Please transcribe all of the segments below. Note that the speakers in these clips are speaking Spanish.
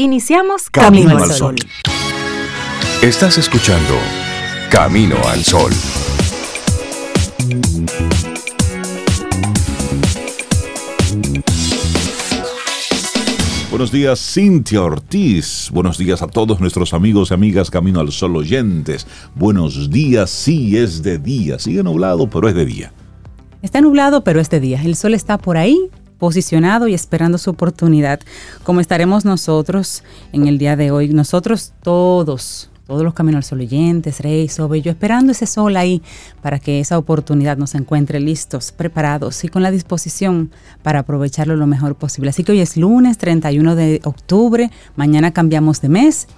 Iniciamos Camino, al Sol. Estás escuchando Camino al Sol. Buenos días, Cintia Ortiz. Buenos días a todos nuestros amigos y amigas Camino al Sol oyentes. Buenos días, sí es de día. Sigue nublado, pero es de día. Está nublado, pero es de día. El sol está por ahí, posicionado y esperando su oportunidad, como estaremos nosotros en el día de hoy. Nosotros todos, todos los caminos al sol oyentes, Rey, Sobe, yo esperando ese sol ahí para que esa oportunidad nos encuentre listos, preparados y con la disposición para aprovecharlo lo mejor posible. Así que hoy es lunes 31 de octubre, mañana cambiamos de mes.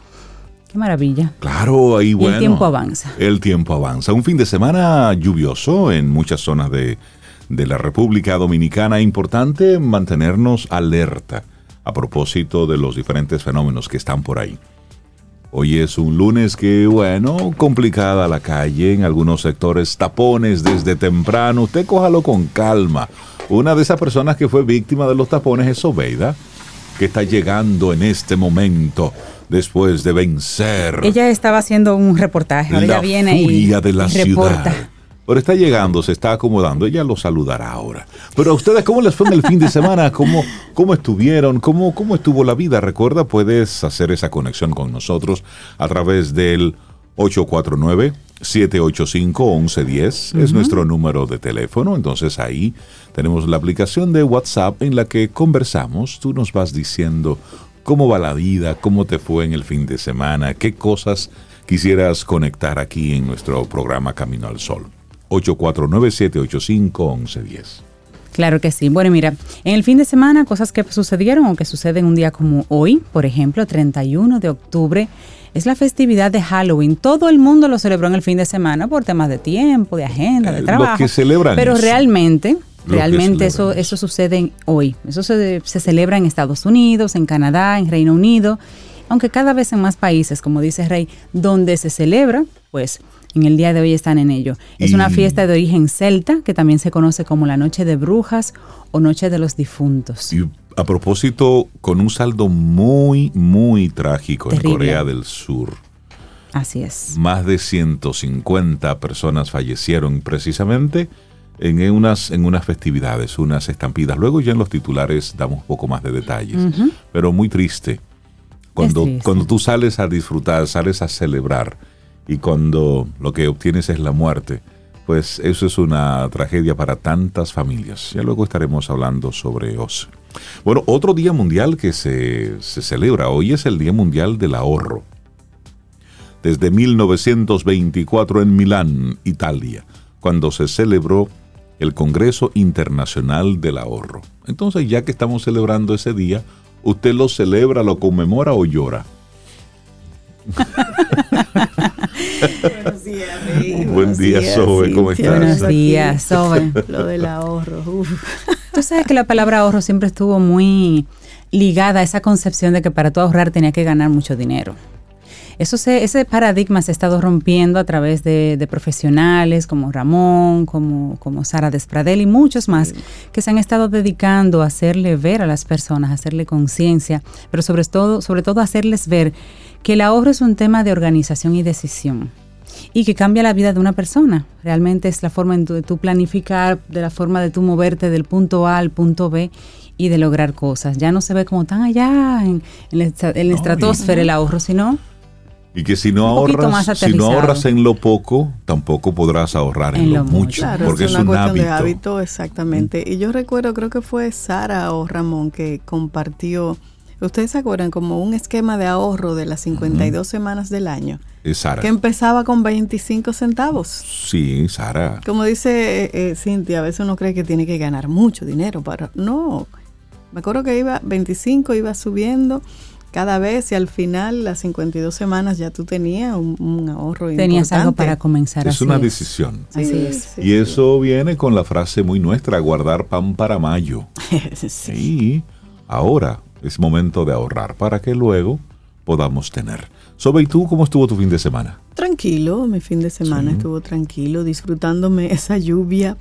Qué maravilla. Claro, ahí bueno. el tiempo avanza. El tiempo avanza. Un fin de semana lluvioso en muchas zonas de, de la República Dominicana. Importante mantenernos alerta a propósito de los diferentes fenómenos que están por ahí. Hoy es un lunes que, bueno, complicada la calle en algunos sectores, tapones desde temprano. Usted cójalo con calma. Una de esas personas que fue víctima de los tapones es Obeida, que está llegando en este momento después de vencer. Ella estaba haciendo un reportaje, ahora la ella viene y, furia de la y reporta. ciudad. Pero está llegando, se está acomodando. Ella lo saludará ahora. Pero a ustedes, ¿cómo les fue en el fin de semana? ¿Cómo, cómo estuvieron? ¿Cómo, ¿Cómo estuvo la vida? Recuerda, puedes hacer esa conexión con nosotros a través del 849-785-1110. Es nuestro número de teléfono. Entonces ahí tenemos la aplicación de WhatsApp en la que conversamos. Tú nos vas diciendo cómo va la vida, cómo te fue en el fin de semana, qué cosas quisieras conectar aquí en nuestro programa Camino al Sol. 849-785-1110. Claro que sí. Bueno, mira, en el fin de semana, cosas que sucedieron o que suceden un día como hoy, por ejemplo, 31 de octubre, es la festividad de Halloween. Todo el mundo lo celebró en el fin de semana por temas de tiempo, de agenda, de Eh, trabajo. Los que celebran Pero eso. realmente, realmente eso, eso sucede hoy. Eso se, se celebra en Estados Unidos, en Canadá, en Reino Unido, aunque cada vez en más países, como dice Rey, donde se celebra, pues en el día de hoy están en ello. Es Y- una fiesta de origen celta, que también se conoce como la Noche de Brujas o Noche de los Difuntos. Y a propósito, con un saldo muy, muy trágico Terrible. en Corea del Sur. Así es. Más de 150 personas fallecieron precisamente en unas, en unas festividades, unas estampidas. Luego ya en los titulares damos un poco más de detalles. Pero muy triste. Cuando, triste. cuando tú sales a disfrutar, sales a celebrar y cuando lo que obtienes es la muerte, pues eso es una tragedia para tantas familias. Ya luego estaremos hablando sobre eso. Bueno, otro día mundial que se, se celebra hoy es el Día Mundial del Ahorro desde 1924 en Milán, Italia, cuando se celebró el Congreso Internacional del Ahorro. Entonces, ya que estamos celebrando ese día, ¿usted lo celebra, lo conmemora o llora? Buen día, Zoe, ¿cómo estás? Buenos días, Sobe. Lo del ahorro. uf. Tú sabes que la palabra ahorro siempre estuvo muy ligada a esa concepción de que para tú ahorrar tenía que ganar mucho dinero. Eso se, ese paradigma se ha estado rompiendo a través de, de profesionales como Ramón, como, como Sara Despradel y muchos más que se han estado dedicando a hacerle ver a las personas, a hacerle conciencia, pero sobre todo, sobre todo hacerles ver que el ahorro es un tema de organización y decisión y que cambia la vida de una persona. Realmente es la forma de tu planificar, de la forma de tu moverte del punto A al punto B y de lograr cosas. Ya no se ve como tan allá en, en la, estra- en la No, estratosfera el ahorro, sino Y que si no Un ahorras, si no ahorras en lo poco, tampoco podrás ahorrar en, En lo, lo mucho, mucho. Claro, porque es es, una un cuestión hábito. de hábito, exactamente. Y yo recuerdo, creo que fue Sara o Ramón que compartió, ustedes se acuerdan, como un esquema de ahorro de las 52 semanas del año, Es Sara. que empezaba con 25 centavos. Sí, Sara. Como dice eh, eh, Cintia, a veces uno cree que tiene que ganar mucho dinero para... No, me acuerdo que iba 25, iba subiendo cada vez y al final, las 52 semanas, ya tú tenías un, un ahorro tenías algo para comenzar. Es así una es. decisión. Así Sí, es. sí, Y sí. eso viene con la frase muy nuestra, guardar pan para mayo. Sí. Sí, ahora es momento de ahorrar para que luego podamos tener. Sobe, ¿y tú cómo estuvo tu fin de semana? Tranquilo, mi fin de semana Sí. estuvo tranquilo, disfrutándome esa lluvia.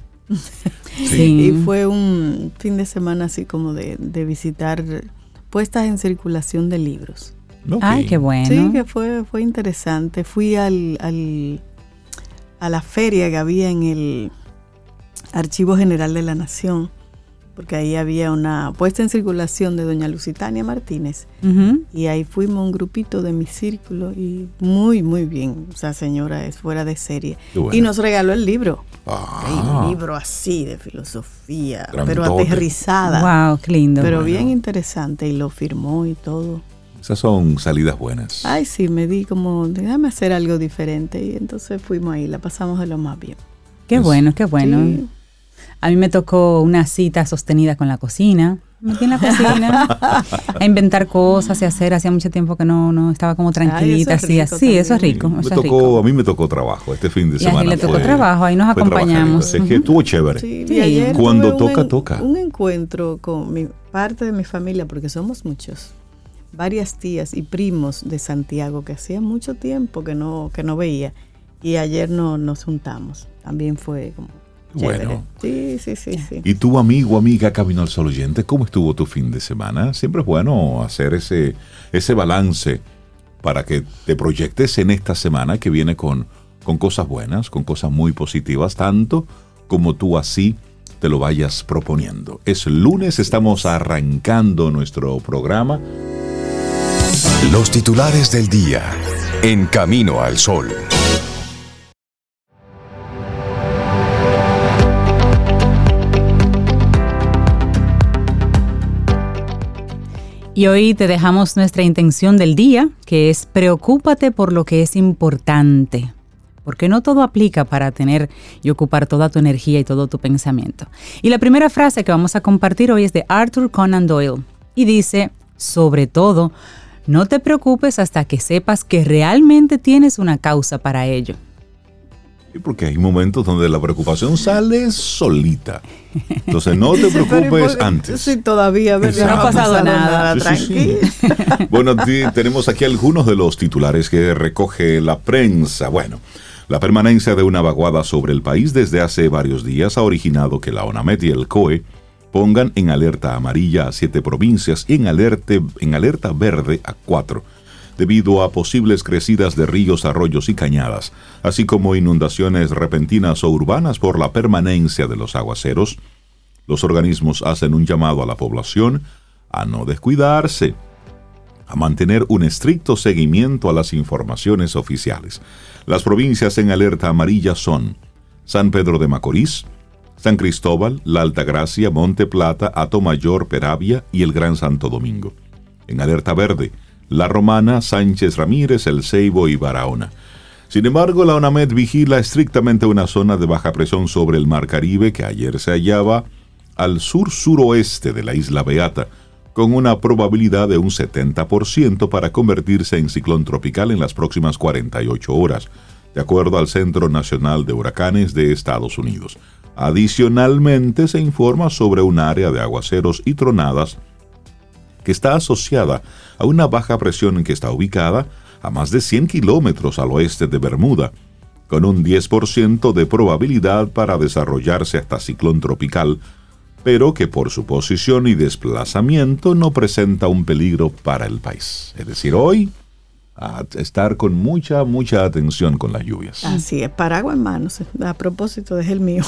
Sí. Y fue un fin de semana así como de, de visitar puestas en circulación de libros. Ay, qué bueno. Sí, que fue, fue interesante. Fui al, al, a la feria que había en el Archivo General de la Nación porque ahí había una puesta en circulación de doña Lusitania Martínez. Y ahí fuimos un grupito de mi círculo y muy, muy bien. Esa señora es fuera de serie. Y nos regaló el libro. Ah. Un libro así de filosofía, pero aterrizada. Wow, qué lindo. Pero bien interesante y lo firmó y todo. Esas son salidas buenas. Ay, sí, me di como, déjame hacer algo diferente. Y entonces fuimos ahí, la pasamos de lo más bien. Qué pues bueno, qué bueno. A mí me tocó una cita sostenida con la cocina. Me metí en la cocina a inventar cosas y hacer. Hacía mucho tiempo que no, no estaba como tranquilita. así, así, eso es rico. A mí me tocó trabajo este fin de semana. Y a le tocó trabajo, ahí nos acompañamos. Es que estuvo chévere. Sí, Cuando toca, toca. Un encuentro con mi parte de mi familia, porque somos muchos varias tías y primos de Santiago que hacía mucho tiempo que no, que no veía. Y ayer no, nos juntamos. También fue como bueno. Sí, sí, sí, sí. ¿Y tu amigo, amiga Camino al Sol oyente, cómo estuvo tu fin de semana? Siempre es bueno hacer ese, ese balance para que te proyectes en esta semana que viene con, con cosas buenas, con cosas muy positivas, tanto como tú así te lo vayas proponiendo. Es lunes, estamos arrancando nuestro programa. Los titulares del día en Camino al Sol. Y hoy te dejamos nuestra intención del día, que es preocúpate por lo que es importante, porque no todo aplica para tener y ocupar toda tu energía y todo tu pensamiento. Y la primera frase que vamos a compartir hoy es de Arthur Conan Doyle y dice, sobre todo, no te preocupes hasta que sepas que realmente tienes una causa para ello. Porque hay momentos donde la preocupación sale solita. Entonces no te preocupes antes. Sí, todavía, no ha pasado, nada, bueno, tenemos aquí algunos de los titulares que recoge la prensa. Bueno, la permanencia de una vaguada sobre el país desde hace varios días ha originado que la ONAMET y el COE pongan en alerta amarilla a siete provincias y en alerta, en alerta verde a cuatro debido a posibles crecidas de ríos, arroyos y cañadas, así como inundaciones repentinas o urbanas por la permanencia de los aguaceros, los organismos hacen un llamado a la población a no descuidarse, a mantener un estricto seguimiento a las informaciones oficiales. Las provincias en alerta amarilla son San Pedro de Macorís, San Cristóbal, La Altagracia, Monte Plata, Mayor, Peravia y el Gran Santo Domingo. En alerta verde, la Romana, Sánchez Ramírez, El Ceibo y Barahona. Sin embargo, la ONAMED vigila estrictamente una zona de baja presión sobre el Mar Caribe que ayer se hallaba al sur-suroeste de la isla Beata, con una probabilidad de un 70% para convertirse en ciclón tropical en las próximas 48 horas, de acuerdo al Centro Nacional de Huracanes de Estados Unidos. Adicionalmente, se informa sobre un área de aguaceros y tronadas que está asociada a una baja presión que está ubicada a más de 100 kilómetros al oeste de Bermuda, con un 10% de probabilidad para desarrollarse hasta ciclón tropical, pero que por su posición y desplazamiento no presenta un peligro para el país. Es decir, hoy a estar con mucha, mucha atención con las lluvias. Así es, paraguas en manos. A propósito, es el mío.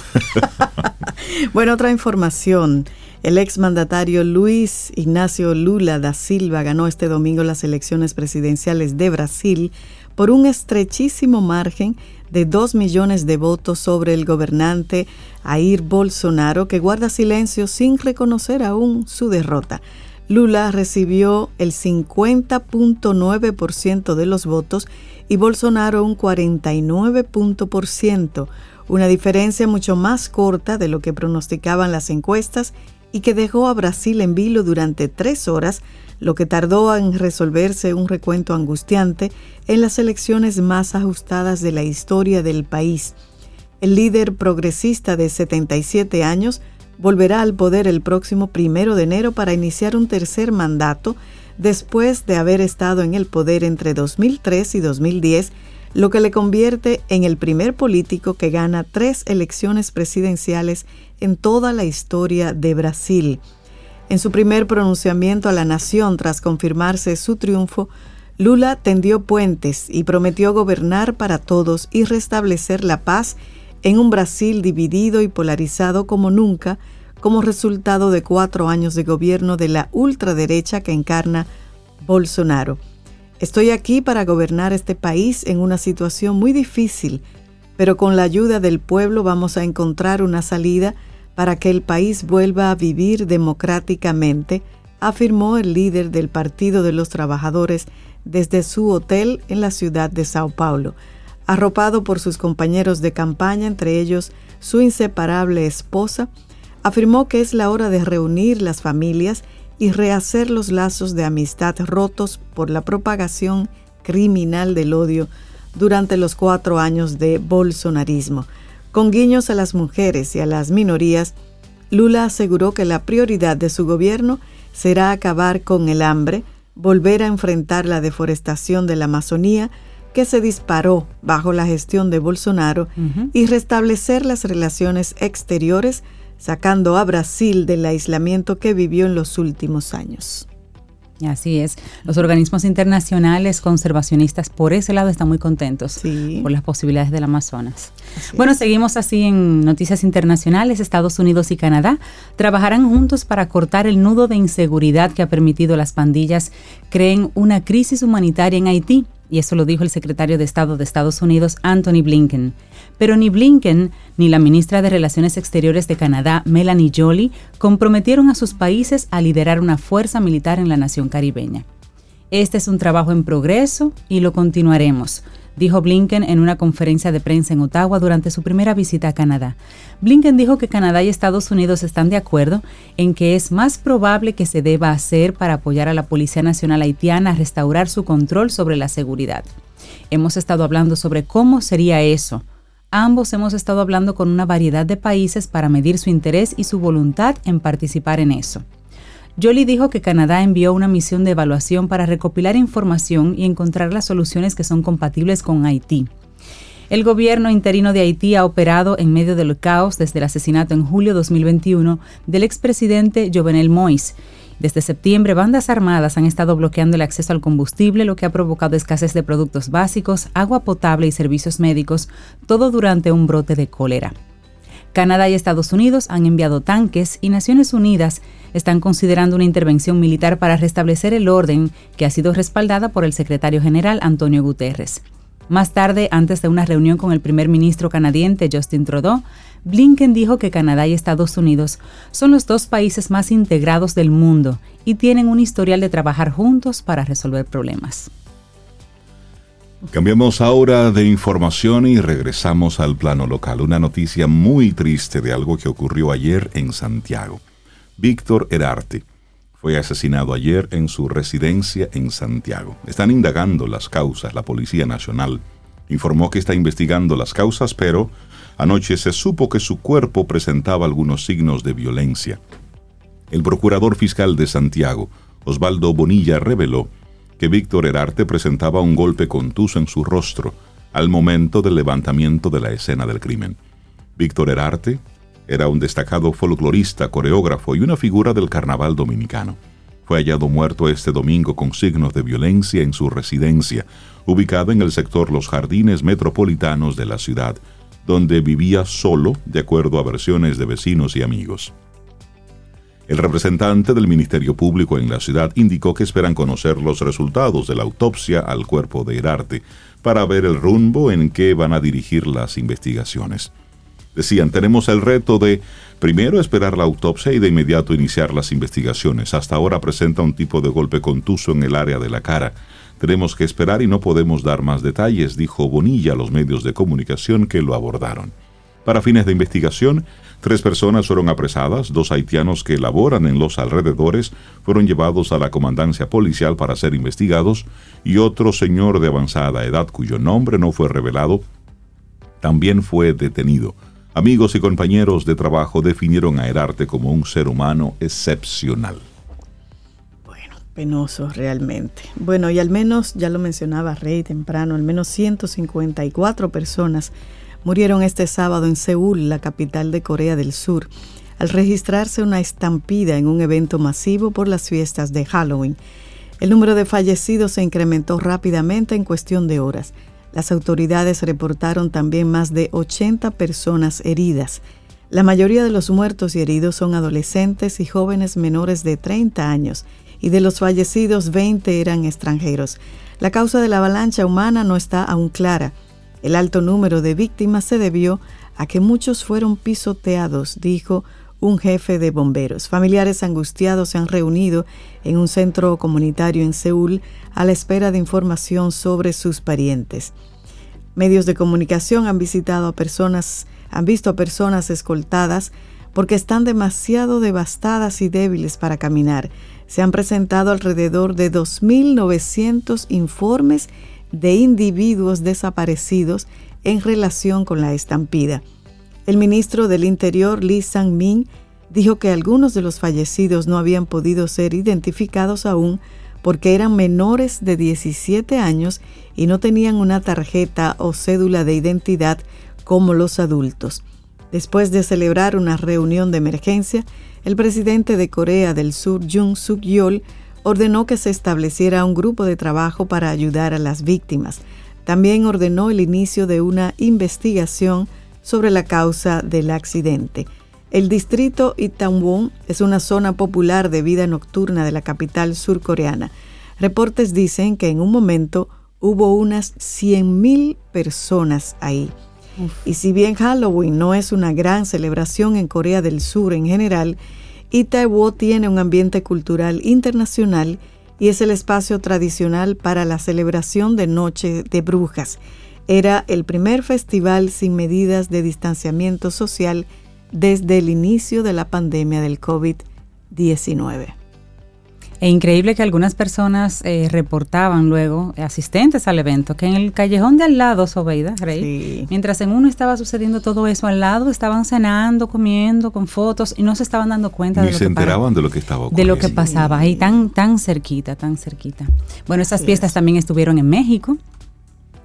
bueno, otra información. El exmandatario Luis Ignacio Lula da Silva ganó este domingo las elecciones presidenciales de Brasil por un estrechísimo margen de dos millones de votos sobre el gobernante Jair Bolsonaro, que guarda silencio sin reconocer aún su derrota. Lula recibió el 50.9% de los votos y Bolsonaro un 49%, una diferencia mucho más corta de lo que pronosticaban las encuestas y que dejó a Brasil en vilo durante tres horas, lo que tardó en resolverse un recuento angustiante en las elecciones más ajustadas de la historia del país. El líder progresista de 77 años volverá al poder el próximo primero de enero para iniciar un tercer mandato después de haber estado en el poder entre 2003 y 2010, lo que le convierte en el primer político que gana tres elecciones presidenciales en toda la historia de Brasil. En su primer pronunciamiento a la nación tras confirmarse su triunfo, Lula tendió puentes y prometió gobernar para todos y restablecer la paz en un Brasil dividido y polarizado como nunca, como resultado de cuatro años de gobierno de la ultraderecha que encarna Bolsonaro. Estoy aquí para gobernar este país en una situación muy difícil, pero con la ayuda del pueblo vamos a encontrar una salida para que el país vuelva a vivir democráticamente, afirmó el líder del Partido de los Trabajadores desde su hotel en la ciudad de Sao Paulo, arropado por sus compañeros de campaña, entre ellos su inseparable esposa, afirmó que es la hora de reunir las familias y rehacer los lazos de amistad rotos por la propagación criminal del odio durante los cuatro años de bolsonarismo. Con guiños a las mujeres y a las minorías, Lula aseguró que la prioridad de su gobierno será acabar con el hambre, volver a enfrentar la deforestación de la Amazonía que se disparó bajo la gestión de Bolsonaro y restablecer las relaciones exteriores, sacando a Brasil del aislamiento que vivió en los últimos años. Así es. Los organismos internacionales conservacionistas por ese lado están muy contentos por las posibilidades del Amazonas. bueno, seguimos así en noticias internacionales. Estados Unidos y Canadá trabajarán juntos para cortar el nudo de inseguridad que ha permitido las pandillas creen una crisis humanitaria en Haití y eso lo dijo el secretario de Estado de Estados Unidos, Anthony Blinken. Pero ni Blinken ni la ministra de Relaciones Exteriores de Canadá, Melanie Joly, comprometieron a sus países a liderar una fuerza militar en la nación caribeña. Este es un trabajo en progreso y lo continuaremos, dijo Blinken en una conferencia de prensa en Ottawa durante su primera visita a Canadá. Blinken dijo que Canadá y Estados Unidos están de acuerdo en que es más probable que se deba hacer para apoyar a la Policía Nacional Haitiana a restaurar su control sobre la seguridad. Hemos estado hablando sobre cómo sería eso. Ambos hemos estado hablando con una variedad de países para medir su interés y su voluntad en participar en eso. Jolie dijo que Canadá envió una misión de evaluación para recopilar información y encontrar las soluciones que son compatibles con Haití. El gobierno interino de Haití ha operado en medio del caos desde el asesinato en julio de 2021 del expresidente Jovenel Moïse. Desde septiembre, bandas armadas han estado bloqueando el acceso al combustible, lo que ha provocado escasez de productos básicos, agua potable y servicios médicos, todo durante un brote de cólera. Canadá y Estados Unidos han enviado tanques y Naciones Unidas están considerando una intervención militar para restablecer el orden que ha sido respaldada por el secretario general Antonio Guterres. Más tarde, antes de una reunión con el primer ministro canadiense Justin Trudeau, Blinken dijo que Canadá y Estados Unidos son los dos países más integrados del mundo y tienen un historial de trabajar juntos para resolver problemas. Cambiamos ahora de información y regresamos al plano local. Una noticia muy triste de algo que ocurrió ayer en Santiago. Víctor Herarte fue asesinado ayer en su residencia en Santiago. Están indagando las causas. La Policía Nacional informó que está investigando las causas, pero anoche se supo que su cuerpo presentaba algunos signos de violencia. El procurador fiscal de Santiago, Osvaldo Bonilla, reveló que Víctor Herarte presentaba un golpe contuso en su rostro al momento del levantamiento de la escena del crimen. Víctor Herarte era un destacado folclorista, coreógrafo y una figura del carnaval dominicano. Fue hallado muerto este domingo con signos de violencia en su residencia, ubicada en el sector Los Jardines Metropolitanos de la ciudad, donde vivía solo, de acuerdo a versiones de vecinos y amigos. El representante del Ministerio Público en la ciudad indicó que esperan conocer los resultados de la autopsia al cuerpo de Herarte para ver el rumbo en que van a dirigir las investigaciones. Decían, tenemos el reto de primero esperar la autopsia y de inmediato iniciar las investigaciones. Hasta ahora presenta un tipo de golpe contuso en el área de la cara. Tenemos que esperar y no podemos dar más detalles, dijo Bonilla a los medios de comunicación que lo abordaron. Para fines de investigación, tres personas fueron apresadas, dos haitianos que laboran en los alrededores fueron llevados a la comandancia policial para ser investigados y otro señor de avanzada edad cuyo nombre no fue revelado también fue detenido. Amigos y compañeros de trabajo definieron a Herarte como un ser humano excepcional. Bueno, penoso realmente. Bueno, y al menos, ya lo mencionaba Rey temprano, al menos 154 personas murieron este sábado en Seúl, la capital de Corea del Sur, al registrarse una estampida en un evento masivo por las fiestas de Halloween. El número de fallecidos se incrementó rápidamente en cuestión de horas. Las autoridades reportaron también más de 80 personas heridas. La mayoría de los muertos y heridos son adolescentes y jóvenes menores de 30 años, y de los fallecidos 20 eran extranjeros. La causa de la avalancha humana no está aún clara. El alto número de víctimas se debió a que muchos fueron pisoteados, dijo un jefe de bomberos. Familiares angustiados se han reunido en un centro comunitario en Seúl a la espera de información sobre sus parientes. Medios de comunicación han visitado a personas, han visto a personas escoltadas porque están demasiado devastadas y débiles para caminar. Se han presentado alrededor de 2.900 informes de individuos desaparecidos en relación con la estampida. El ministro del Interior, Lee Sang-min, dijo que algunos de los fallecidos no habían podido ser identificados aún porque eran menores de 17 años y no tenían una tarjeta o cédula de identidad como los adultos. Después de celebrar una reunión de emergencia, el presidente de Corea del Sur, Jung Suk-yeol, ordenó que se estableciera un grupo de trabajo para ayudar a las víctimas. También ordenó el inicio de una investigación sobre la causa del accidente. El distrito Itaewon es una zona popular de vida nocturna de la capital surcoreana. Reportes dicen que en un momento hubo unas 100.000 personas ahí. Y si bien Halloween no es una gran celebración en Corea del Sur en general, Itaewon tiene un ambiente cultural internacional y es el espacio tradicional para la celebración de Noche de Brujas era el primer festival sin medidas de distanciamiento social desde el inicio de la pandemia del COVID-19. E increíble que algunas personas eh, reportaban luego, asistentes al evento, que en el callejón de al lado, Sobeida, Rey, mientras en uno estaba sucediendo todo eso, al lado estaban cenando, comiendo, con fotos, y no se estaban dando cuenta de lo se enteraban de lo que estaba ocurriendo. De lo que pasaba, ahí tan, tan cerquita, tan cerquita. Bueno, esas fiestas también estuvieron en México,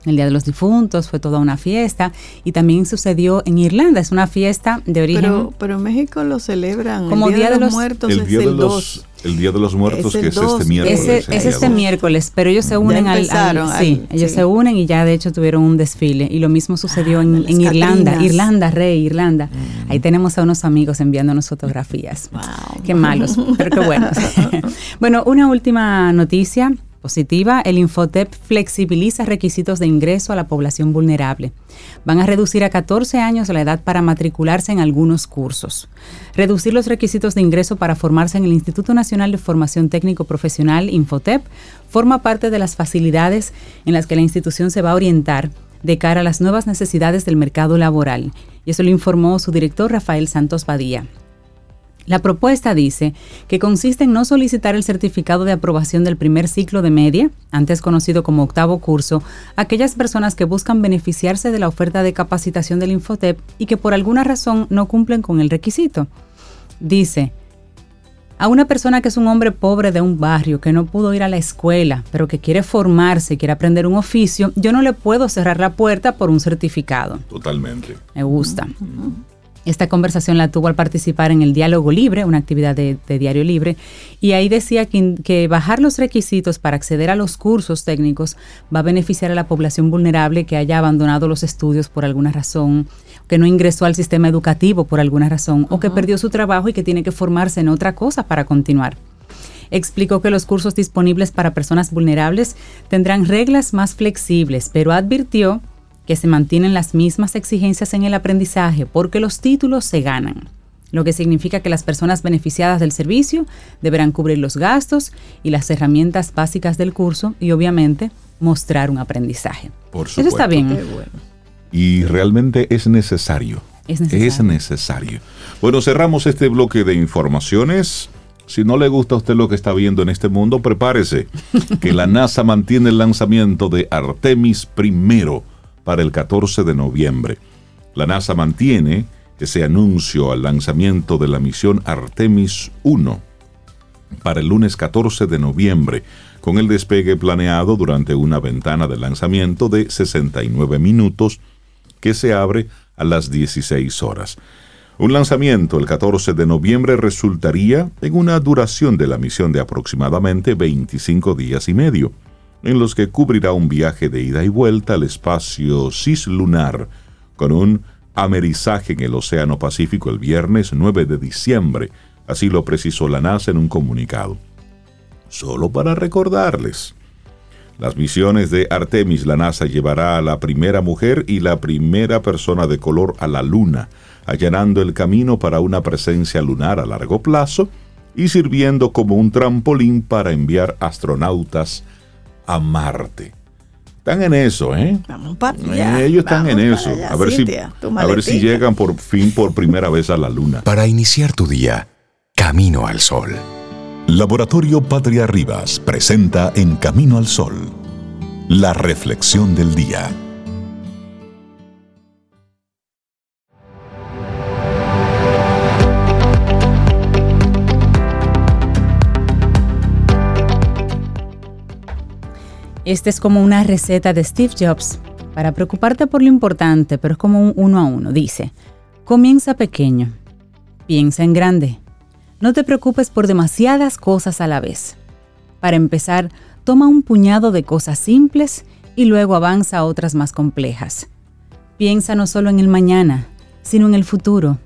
el Día de los Difuntos, fue toda una fiesta. Y también sucedió en Irlanda, es una fiesta de origen. Pero, pero en México lo celebran. Como Día, de, los, Muertos el día es el 2. El Día de los Muertos, que es este miércoles. Es, este miércoles, pero ellos se unen al, sí, ellos se unen y ya de hecho tuvieron un desfile. Y lo mismo sucedió ah, en, Irlanda, Irlanda, Rey, Irlanda. Mm. Ahí tenemos a unos amigos enviándonos fotografías. Wow. Qué malos, pero qué buenos. bueno, una última noticia positiva, el Infotep flexibiliza requisitos de ingreso a la población vulnerable. Van a reducir a 14 años la edad para matricularse en algunos cursos. Reducir los requisitos de ingreso para formarse en el Instituto Nacional de Formación Técnico Profesional, Infotep, forma parte de las facilidades en las que la institución se va a orientar de cara a las nuevas necesidades del mercado laboral. Y eso lo informó su director Rafael Santos Badía. La propuesta dice que consiste en no solicitar el certificado de aprobación del primer ciclo de media, antes conocido como octavo curso, a aquellas personas que buscan beneficiarse de la oferta de capacitación del Infotep y que por alguna razón no cumplen con el requisito. Dice, a una persona que es un hombre pobre de un barrio, que no pudo ir a la escuela, pero que quiere formarse, quiere aprender un oficio, yo no le puedo cerrar la puerta por un certificado. Totalmente. Me gusta. Esta conversación la tuvo al participar en el Diálogo Libre, una actividad de, Diario Libre, y ahí decía que, que, bajar los requisitos para acceder a los cursos técnicos va a beneficiar a la población vulnerable que haya abandonado los estudios por alguna razón, que no ingresó al sistema educativo por alguna razón, o que perdió su trabajo y que tiene que formarse en otra cosa para continuar. Explicó que los cursos disponibles para personas vulnerables tendrán reglas más flexibles, pero advirtió que se mantienen las mismas exigencias en el aprendizaje porque los títulos se ganan, lo que significa que las personas beneficiadas del servicio deberán cubrir los gastos y las herramientas básicas del curso y obviamente mostrar un aprendizaje. Por supuesto. Eso está bien. Y realmente es necesario. Es necesario. es necesario. Bueno, cerramos este bloque de informaciones. Si no le gusta a usted lo que está viendo en este mundo, prepárese, que la NASA mantiene el lanzamiento de Artemis primero para el 14 de noviembre. La NASA mantiene ese anuncio al lanzamiento de la misión Artemis 1 para el lunes 14 de noviembre, con el despegue planeado durante una ventana de lanzamiento de 69 minutos que se abre a las 16 horas. Un lanzamiento el 14 de noviembre resultaría en una duración de la misión de aproximadamente 25 días y medio, en los que cubrirá un viaje de ida y vuelta al espacio cislunar, con un amerizaje en el Océano Pacífico el viernes 9 de diciembre, así lo precisó la NASA en un comunicado. Solo para recordarles. Las misiones de Artemis, la NASA llevará a la primera mujer y la primera persona de color a la Luna, allanando el camino para una presencia lunar a largo plazo y sirviendo como un trampolín para enviar astronautas a Marte. Están en eso, ¿eh? Vamos para eh, ellos están en eso. a ver, si, a ver si llegan por fin por primera vez a la Luna. Para iniciar tu día, camino al sol. Laboratorio Patria Rivas presenta En Camino al Sol, la reflexión del día. Esta es como una receta de Steve Jobs para preocuparte por lo importante, pero es como un uno a uno. Dice, comienza pequeño, piensa en grande no te preocupes por demasiadas cosas a la vez. Para empezar, toma un puñado de cosas simples y luego avanza a otras más complejas. Piensa no solo en el mañana, sino en el futuro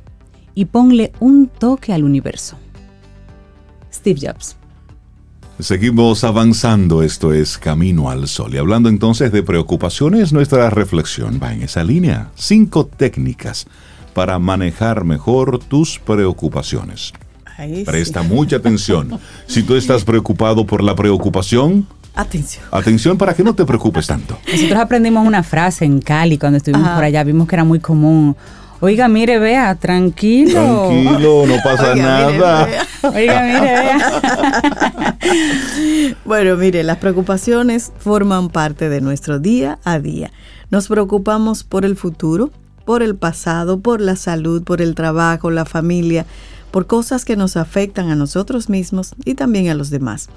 y ponle un toque al universo. Steve Jobs. Seguimos avanzando, esto es Camino al Sol. Y hablando entonces de preocupaciones, nuestra reflexión va en esa línea. Cinco técnicas para manejar mejor tus preocupaciones. Presta mucha atención. Si tú estás preocupado por la preocupación, Atención. Atención para que no te preocupes tanto. Nosotros aprendimos una frase en Cali cuando estuvimos por allá, vimos que era muy común. Oiga, mire, vea, tranquilo. Tranquilo, no pasa nada. Oiga, mire, vea. bueno, mire, las preocupaciones forman parte de nuestro día a día. Nos preocupamos por el futuro, por el pasado, por la salud, por el trabajo, la familia, por cosas que nos afectan a nosotros mismos y también a los demás.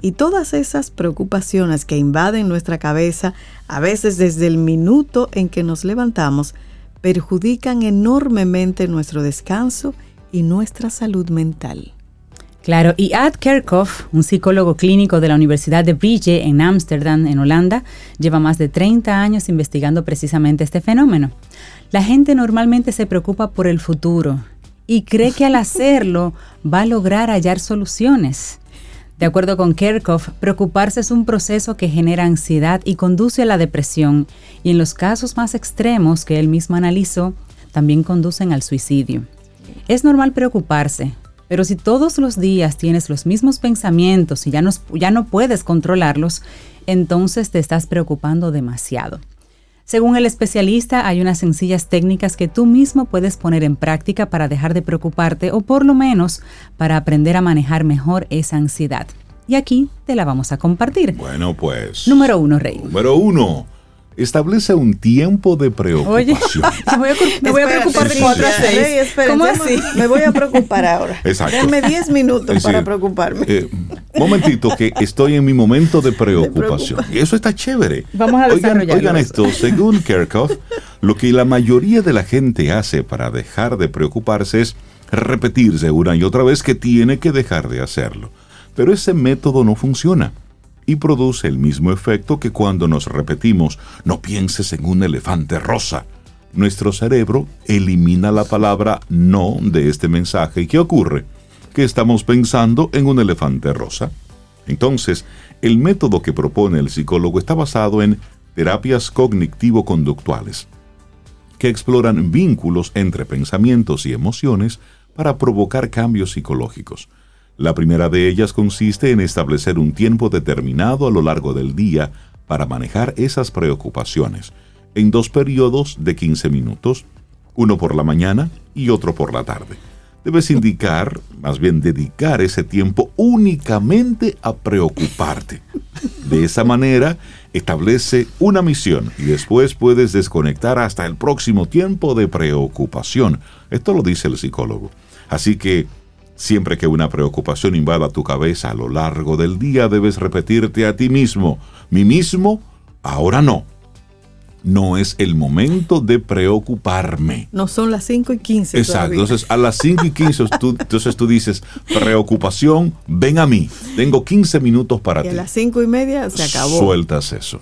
Y todas esas preocupaciones que invaden nuestra cabeza, a veces desde el minuto en que nos levantamos, perjudican enormemente nuestro descanso y nuestra salud mental. Claro, y Ad Kerkhoff, un psicólogo clínico de la Universidad de Brige en Ámsterdam, en Holanda, lleva más de 30 años investigando precisamente este fenómeno. La gente normalmente se preocupa por el futuro y cree que al hacerlo va a lograr hallar soluciones. De acuerdo con Kerkhoff, preocuparse es un proceso que genera ansiedad y conduce a la depresión, y en los casos más extremos que él mismo analizó, también conducen al suicidio. Es normal preocuparse, pero si todos los días tienes los mismos pensamientos y ya no, ya no puedes controlarlos, entonces te estás preocupando demasiado. Según el especialista, hay unas sencillas técnicas que tú mismo puedes poner en práctica para dejar de preocuparte o por lo menos para aprender a manejar mejor esa ansiedad. Y aquí te la vamos a compartir. Bueno, pues. Número uno, Rey. Número uno establece un tiempo de preocupación. me voy a, preocupar de 4 a 6. ¿Cómo así? Me voy a preocupar ahora. Exacto. Denme 10 minutos para preocuparme. Eh, momentito, que estoy en mi momento de preocupación. y eso está chévere. Vamos a desarrollarlo. Oigan, esto, según Kerkhoff, lo que la mayoría de la gente hace para dejar de preocuparse es repetirse una y otra vez que tiene que dejar de hacerlo. Pero ese método no funciona y produce el mismo efecto que cuando nos repetimos no pienses en un elefante rosa. Nuestro cerebro elimina la palabra no de este mensaje y ¿qué ocurre? Que estamos pensando en un elefante rosa. Entonces, el método que propone el psicólogo está basado en terapias cognitivo-conductuales, que exploran vínculos entre pensamientos y emociones para provocar cambios psicológicos. La primera de ellas consiste en establecer un tiempo determinado a lo largo del día para manejar esas preocupaciones, en dos periodos de 15 minutos, uno por la mañana y otro por la tarde. Debes indicar, más bien dedicar ese tiempo únicamente a preocuparte. De esa manera, establece una misión y después puedes desconectar hasta el próximo tiempo de preocupación. Esto lo dice el psicólogo. Así que Siempre que una preocupación invada tu cabeza a lo largo del día, debes repetirte a ti mismo, mí mismo, ahora no. no es el momento de preocuparme. No son las 5 y 15. Exacto. Entonces, a las 5 y 15, tú, entonces tú dices, preocupación, ven a mí. Tengo 15 minutos para y ti. a las 5 y media se acabó. Sueltas eso.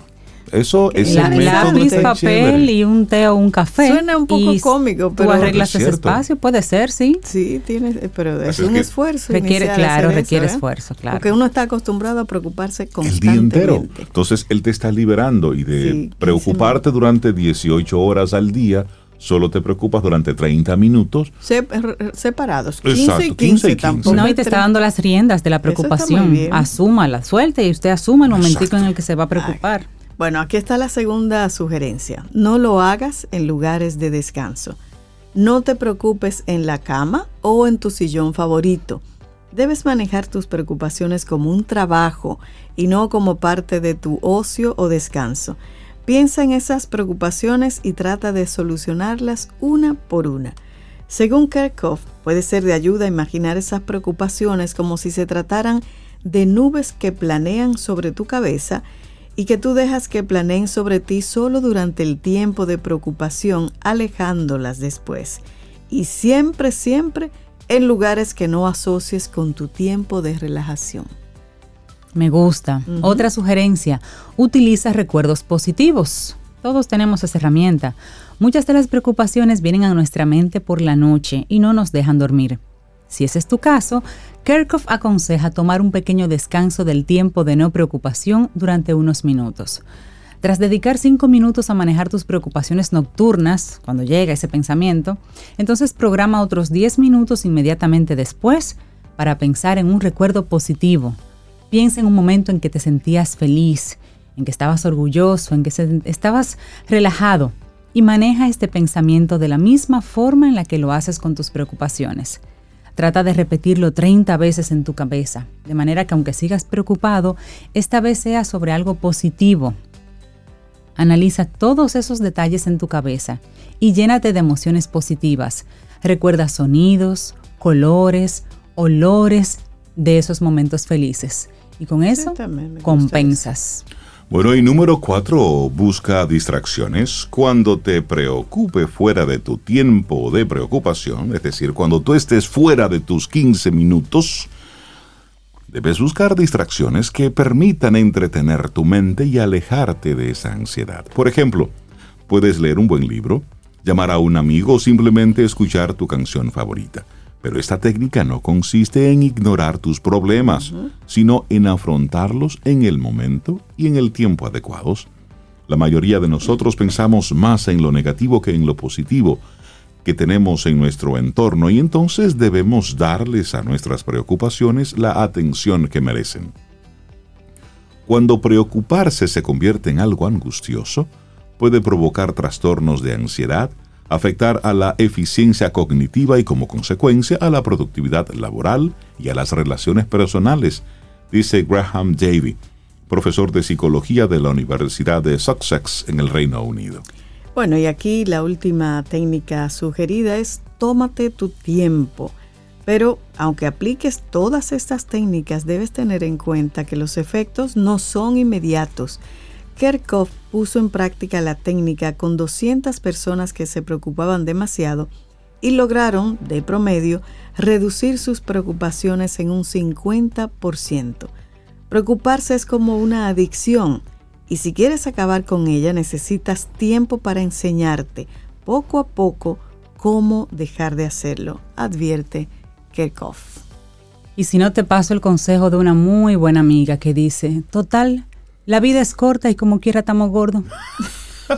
Eso es La, el método lápiz, papel chévere. y un té o un café. Suena un poco y cómico, tú pero- arreglas Es ese espacio, puede ser, sí. Sí, tiene, pero es un que esfuerzo. Requiere, claro, requiere eso, ¿eh? esfuerzo, claro. Porque uno está acostumbrado a preocuparse el constantemente. día entero. Entonces él te está liberando y de Sí, preocuparte durante 18 horas al día, solo te preocupas durante 30 minutos. Se- r- separados, 15 Exacto, y 15, 15 y 15. tampoco. No, y te está dando las riendas de la preocupación. Asúmala, suelte y usted asuma el momentico Exacto. en el que se va a preocupar. Bueno, aquí está la segunda sugerencia. No lo hagas en lugares de descanso. No te preocupes en la cama o en tu sillón favorito. Debes manejar tus preocupaciones como un trabajo y no como parte de tu ocio o descanso. Piensa en esas preocupaciones y trata de solucionarlas una por una. Según Kerkhoff, puede ser de ayuda imaginar esas preocupaciones como si se trataran de nubes que planean sobre tu cabeza y que tú dejas que planeen sobre ti solo durante el tiempo de preocupación, alejándolas después. Y siempre, siempre en lugares que no asocies con tu tiempo de relajación. Me gusta. Otra sugerencia, utiliza recuerdos positivos. Todos tenemos esa herramienta. Muchas de las preocupaciones vienen a nuestra mente por la noche y no nos dejan dormir. Si ese es tu caso, Kerkhoff aconseja tomar un pequeño descanso del tiempo de no preocupación durante unos minutos. Tras dedicar cinco minutos a manejar tus preocupaciones nocturnas, cuando llega ese pensamiento, entonces programa otros 10 minutos inmediatamente después para pensar en un recuerdo positivo. Piensa en un momento en que te sentías feliz, en que estabas orgulloso, en que estabas relajado y maneja este pensamiento de la misma forma en la que lo haces con tus preocupaciones. Trata de repetirlo 30 veces en tu cabeza, de manera que aunque sigas preocupado, esta vez sea sobre algo positivo. Analiza todos esos detalles en tu cabeza y llénate de emociones positivas. Recuerda sonidos, colores, olores de esos momentos felices. Y con eso compensas. Bueno, y número cuatro, busca distracciones. Cuando te preocupe fuera de tu tiempo de preocupación, es decir, cuando tú estés fuera de tus 15 minutos, debes buscar distracciones que permitan entretener tu mente y alejarte de esa ansiedad. Por ejemplo, puedes leer un buen libro, llamar a un amigo o simplemente escuchar tu canción favorita. Pero esta técnica no consiste en ignorar tus problemas, sino en afrontarlos en el momento y en el tiempo adecuados. La mayoría de nosotros pensamos más en lo negativo que en lo positivo que tenemos en nuestro entorno y entonces debemos darles a nuestras preocupaciones la atención que merecen. Cuando preocuparse se convierte en algo angustioso, puede provocar trastornos de ansiedad, afectar a la eficiencia cognitiva y como consecuencia a la productividad laboral y a las relaciones personales, dice Graham Davy, profesor de psicología de la Universidad de Sussex en el Reino Unido. Bueno, y aquí la última técnica sugerida es tómate tu tiempo. Pero aunque apliques todas estas técnicas, debes tener en cuenta que los efectos no son inmediatos. Kerkhoff puso en práctica la técnica con 200 personas que se preocupaban demasiado y lograron, de promedio, reducir sus preocupaciones en un 50%. Preocuparse es como una adicción y si quieres acabar con ella necesitas tiempo para enseñarte poco a poco cómo dejar de hacerlo, advierte Kerkhoff. Y si no te paso el consejo de una muy buena amiga que dice, total, la vida es corta y como quiera estamos gordos.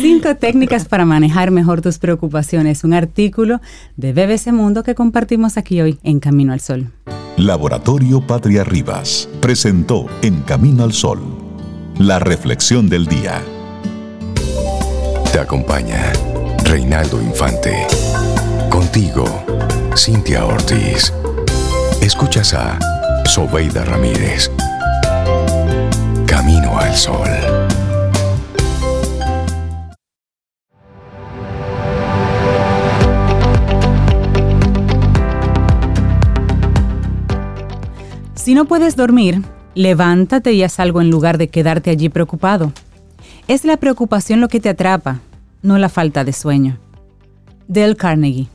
Cinco técnicas para manejar mejor tus preocupaciones. Un artículo de BBC Mundo que compartimos aquí hoy en Camino al Sol. Laboratorio Patria Rivas presentó En Camino al Sol, la reflexión del día. Te acompaña Reinaldo Infante. Contigo, Cintia Ortiz. Escuchas a Sobeida Ramírez. Si no puedes dormir, levántate y haz algo en lugar de quedarte allí preocupado. Es la preocupación lo que te atrapa, no la falta de sueño. Del Carnegie.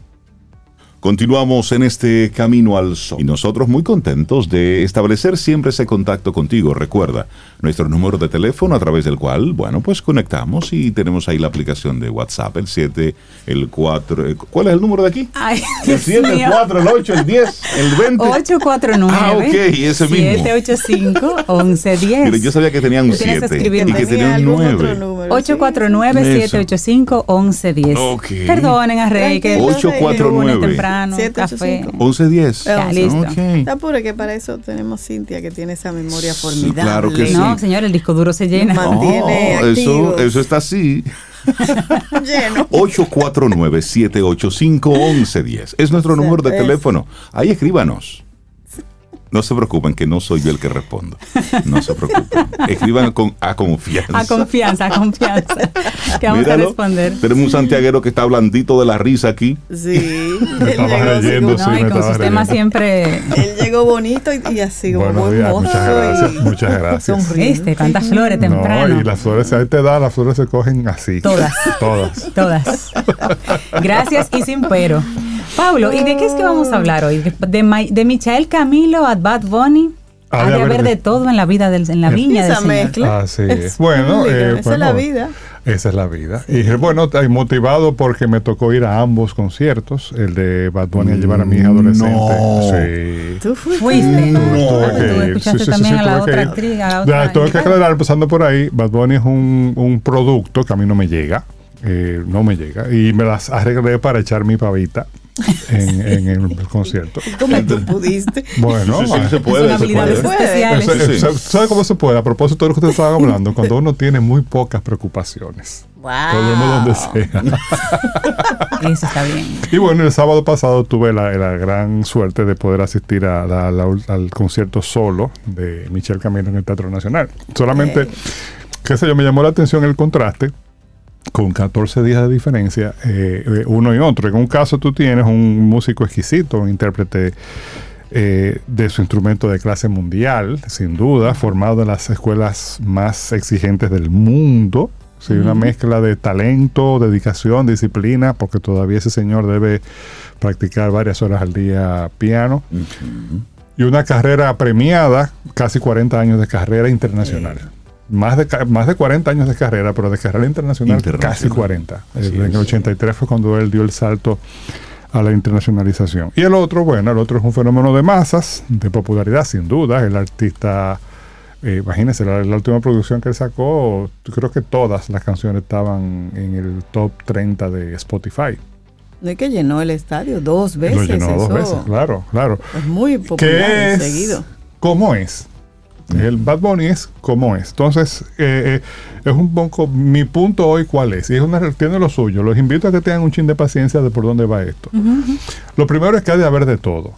Continuamos en este camino al sol y nosotros muy contentos de establecer siempre ese contacto contigo. Recuerda nuestro número de teléfono a través del cual, bueno, pues conectamos y tenemos ahí la aplicación de WhatsApp, el 7, el 4. eh, ¿Cuál es el número de aquí? Ay, El Dios 7, el mío. 4, el 8, el 10, el 20. 849 Ah, ok, ese mismo. 785 1110. Mire, yo sabía que tenían un Tú tienes que 7 escribir y que tenían un algún otro 9. número, 849-785-1110. Ok. Perdonen a Rey que Tranquilo, es 849. Lunes temprano, 785. café. 11, 10. Ya, listo. Ok. Está apure que para eso tenemos Cintia que tiene esa memoria formidable. claro que sí. No, señor, el disco duro se llena. Man- mantiene Oh, eso, eso está así. Lleno. 849-785-1110. Es nuestro número de teléfono. Ahí escríbanos. No se preocupen, que no soy yo el que respondo. No se preocupen. Escriban con, a confianza. A confianza, a confianza. Que vamos Míralo. a responder. Tenemos un santiaguero que está blandito de la risa aquí. Sí. Él estaba llegó, leyendo, así sí, No, me y con estaba sus temas siempre. él llegó bonito y, y así como Buenos muy días, mozo muchas y gracias, muchas gracias. sonriente. Viste, tantas flores temprano. No, y las flores, ahí te da, las flores se cogen así. Todas. Todas. Todas. Gracias y sin pero. Pablo, ¿y de qué es que vamos a hablar hoy? ¿De, de, Ma- de Michael Camilo a Bad Bunny? Ha de haber de todo en la vida del, en la viña del Esa Señor. mezcla. Así Es es. Bueno, eh, esa es la vida. Esa es la vida. Y dije, bueno, estoy motivado porque me tocó ir a ambos conciertos, el de Bad Bunny a llevar a mi hija adolescente. No. Sí. Tú fuiste. Tú que ir. escuchaste Sí, sí, también sí, a la otra actriz, tengo que aclarar, empezando por ahí, Bad Bunny es un, un producto que a mí no me llega. eh, no me llega. Y me las arreglé para echar mi pavita en, en el concierto. ¿Cómo tú pudiste? Bueno, Sí, sí, ah, se puede, Son se puede. especiales. eso- Sí, sí. eso- ¿Sabe cómo se puede? A propósito de lo que ustedes estaban hablando, cuando uno tiene muy pocas preocupaciones. Podemos donde sea. Eso está bien. Y bueno, el sábado pasado tuve la, la gran suerte de poder asistir a la- la- al concierto solo de Michel Camilo en el Teatro Nacional. Solamente, qué sé yo, me llamó la atención el contraste con 14 días de diferencia eh, eh, uno y otro. En un caso tú tienes un músico exquisito, un intérprete eh, de su instrumento de clase mundial, sin duda, formado en las escuelas más exigentes del mundo. Sí, una mezcla de talento, dedicación, disciplina, porque todavía ese señor debe practicar varias horas al día piano. Y una carrera premiada, casi 40 años de carrera internacional. Más de, ca- más de 40 años de carrera, pero de carrera internacional, Internacional. casi 40. Así en el es. 83 fue cuando él dio el salto a la internacionalización. Y el otro, bueno, el otro es un fenómeno de masas, de popularidad, sin duda. El artista, eh, imagínense, la, la última producción que él sacó, creo que todas las canciones estaban en el top 30 de Spotify. No es que llenó el estadio dos veces. Lo llenó dos veces, claro, claro. Es muy popular ¿Qué es? seguido. ¿Cómo es? El Bad Bunny es como es. Entonces, eh, eh, es un poco mi punto hoy cuál es. Y es una, tiene lo suyo. Los invito a que tengan un chin de paciencia de por dónde va esto. Lo primero es que ha de haber de todo.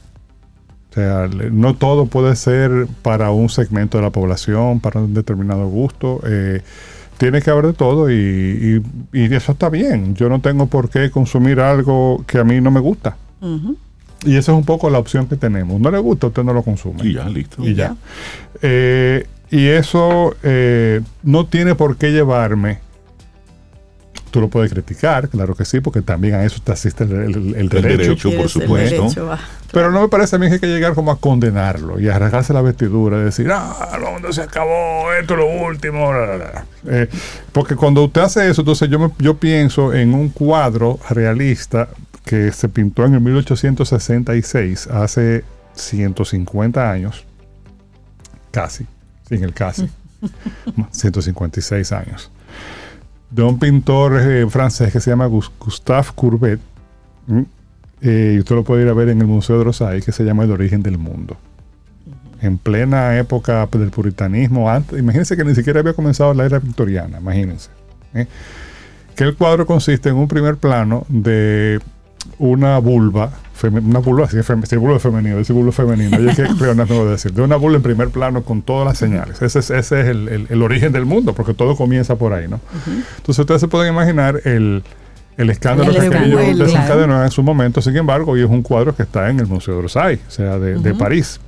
O sea, no todo puede ser para un segmento de la población, para un determinado gusto. eh, tiene que haber de todo y, y- y eso está bien. Yo no tengo por qué consumir algo que a mí no me gusta. Ujú. Y esa es un poco la opción que tenemos. No le gusta, usted no lo consume. Y ya, listo. Y ya. Eh, y eso eh, no tiene por qué llevarme. Tú lo puedes criticar, claro que sí, porque también a eso te asiste el, el- el derecho. derecho. por supuesto. derecho. Pero no me parece a mí que hay que llegar como a condenarlo y a rasgarse la vestidura y decir, ah, el mundo se acabó, esto es lo último. la, la, la". Eh, porque cuando usted hace eso, entonces yo, me- yo pienso en un cuadro realista que se pintó en el 1866, hace 150 años, casi, sin el casi, 156 años, de un pintor eh, francés que se llama Gus- Gustave Courbet. Eh, y usted lo puede ir a ver en el Museo de Rosay, que se llama El origen del mundo. En plena época del puritanismo, antes, imagínense que ni siquiera había comenzado la era victoriana, imagínense. ¿eh? Que el cuadro consiste en un primer plano de una vulva, una vulva, así, vulva femenino, vulva femenino, yo qué pleonasmo voy a decir, de una vulva en primer plano con todas las señales. Ese es, ese es el, el- el origen del mundo, porque todo comienza por ahí, ¿no? Entonces ustedes se pueden imaginar el, el escándalo El que aquello desencadenó claro. en su momento. Sin embargo, hoy es un cuadro que está en el Museo de Orsay, o sea, de, de París.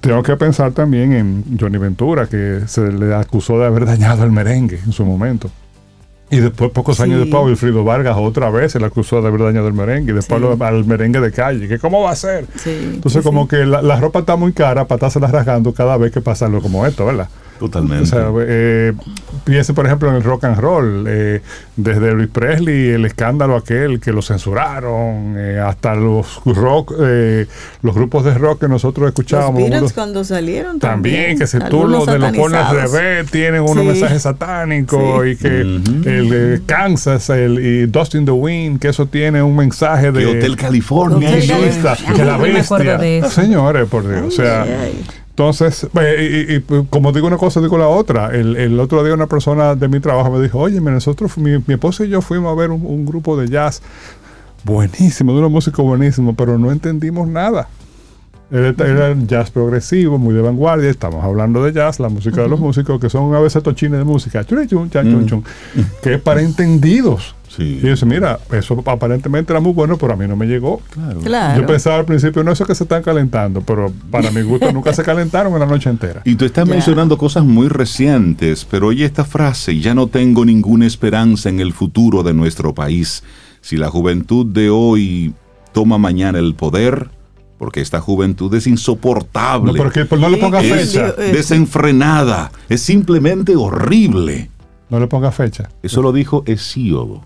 tengo que pensar también en Johnny Ventura, que se le acusó de haber dañado el merengue en su momento. Y después, pocos años después, Wilfrido Vargas otra vez se le acusó de haber dañado el merengue. Y después Sí. lo- al merengue de calle. que ¿Cómo va a ser? Sí, Entonces, como que la, la ropa está muy cara para estársela rasgando cada vez que pasa algo como esto, ¿verdad? Totalmente. O sea, eh, piense, por ejemplo, en el rock and roll. eh, desde Elvis Presley, el escándalo aquel que lo censuraron, eh, hasta los rock, eh, los grupos de rock que nosotros Los escuchábamos. Beatles unos- cuando salieron también, también. que si tú lo de lo pones al revés, tienen unos Sí. mensajes satánicos Sí. y que Ujú. el de Kansas el, y Dustin the Wind, que eso tiene un mensaje de Hotel California. Hotel California. que la Ay, yo me bestia. de eso. Señores, por Dios. o sea, Ay, ay. Entonces, eh, y, y- y, como digo una cosa, digo la otra. El, el otro día una persona de mi trabajo me dijo, oye, nosotros, mi, mi esposo y yo fuimos a ver un, un grupo de jazz buenísimo, de unos músicos buenísimos, pero no entendimos nada. Era, era jazz progresivo, muy de vanguardia. Estamos hablando de jazz, la música de los músicos, que son a veces tochines de música, chun, chun, chun, chun, que es para entendidos. Sí. Y yo decía, mira, eso aparentemente era muy bueno, pero a mí no me llegó. Claro. Claro. Yo pensaba al principio, no, eso que se están calentando, pero para mi gusto nunca se calentaron en la noche entera. Y tú estás mencionando cosas muy recientes, pero oye esta frase, ya no tengo ninguna esperanza en el futuro de nuestro país. Si la juventud de hoy toma mañana el poder, porque esta juventud es insoportable, No, pero que pues, no le ponga Sí, fecha. eh, desenfrenada, es simplemente horrible. No le ponga fecha. Eso lo dijo Hesíodo.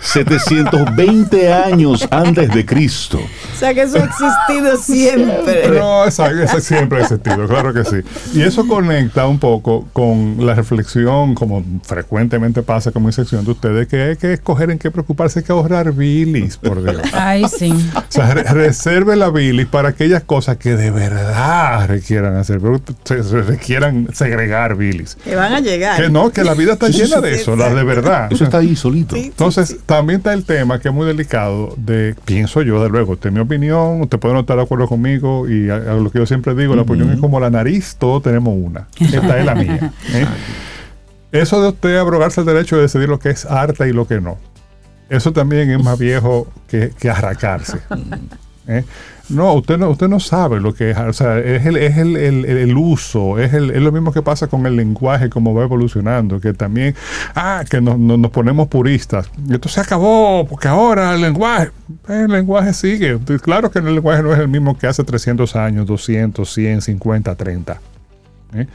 720 años antes de Cristo. O sea que eso ha existido siempre. No, esa, esa siempre ha existido, claro que sí. Y eso conecta un poco con la reflexión, como frecuentemente pasa con mi sección de ustedes, que hay que escoger en qué preocuparse, hay que ahorrar bilis, por Dios. Ay, sí. O sea, re- reserve la bilis para aquellas cosas que de verdad requieran hacer, pero se, se requieran segregar bilis. Que van a llegar. Que no, que la vida está llena de eso, las de verdad. Eso está ahí solito. Sí, sí, Entonces, sí. También está el tema que es muy delicado de, pienso yo, de luego, esta es mi opinión, usted puede no estar de acuerdo conmigo y a, a lo que yo siempre digo, la opinión es como la nariz, todos tenemos una. Esta es la mía. ¿eh? Eso de usted abrogarse el derecho de decidir lo que es arte y lo que no. Eso también es más viejo que, que arracarse. ¿eh? No, usted no, usted no sabe lo que es, o sea, es el, es el, el- uso, es, el- es lo mismo que pasa con el lenguaje, como va evolucionando, que también, ah, que nos, nos- nos ponemos puristas. Esto se acabó, porque ahora el lenguaje, el lenguaje sigue. Claro que el lenguaje no es el mismo que hace 300 años, 200, 100, 50, 30. ¿eh?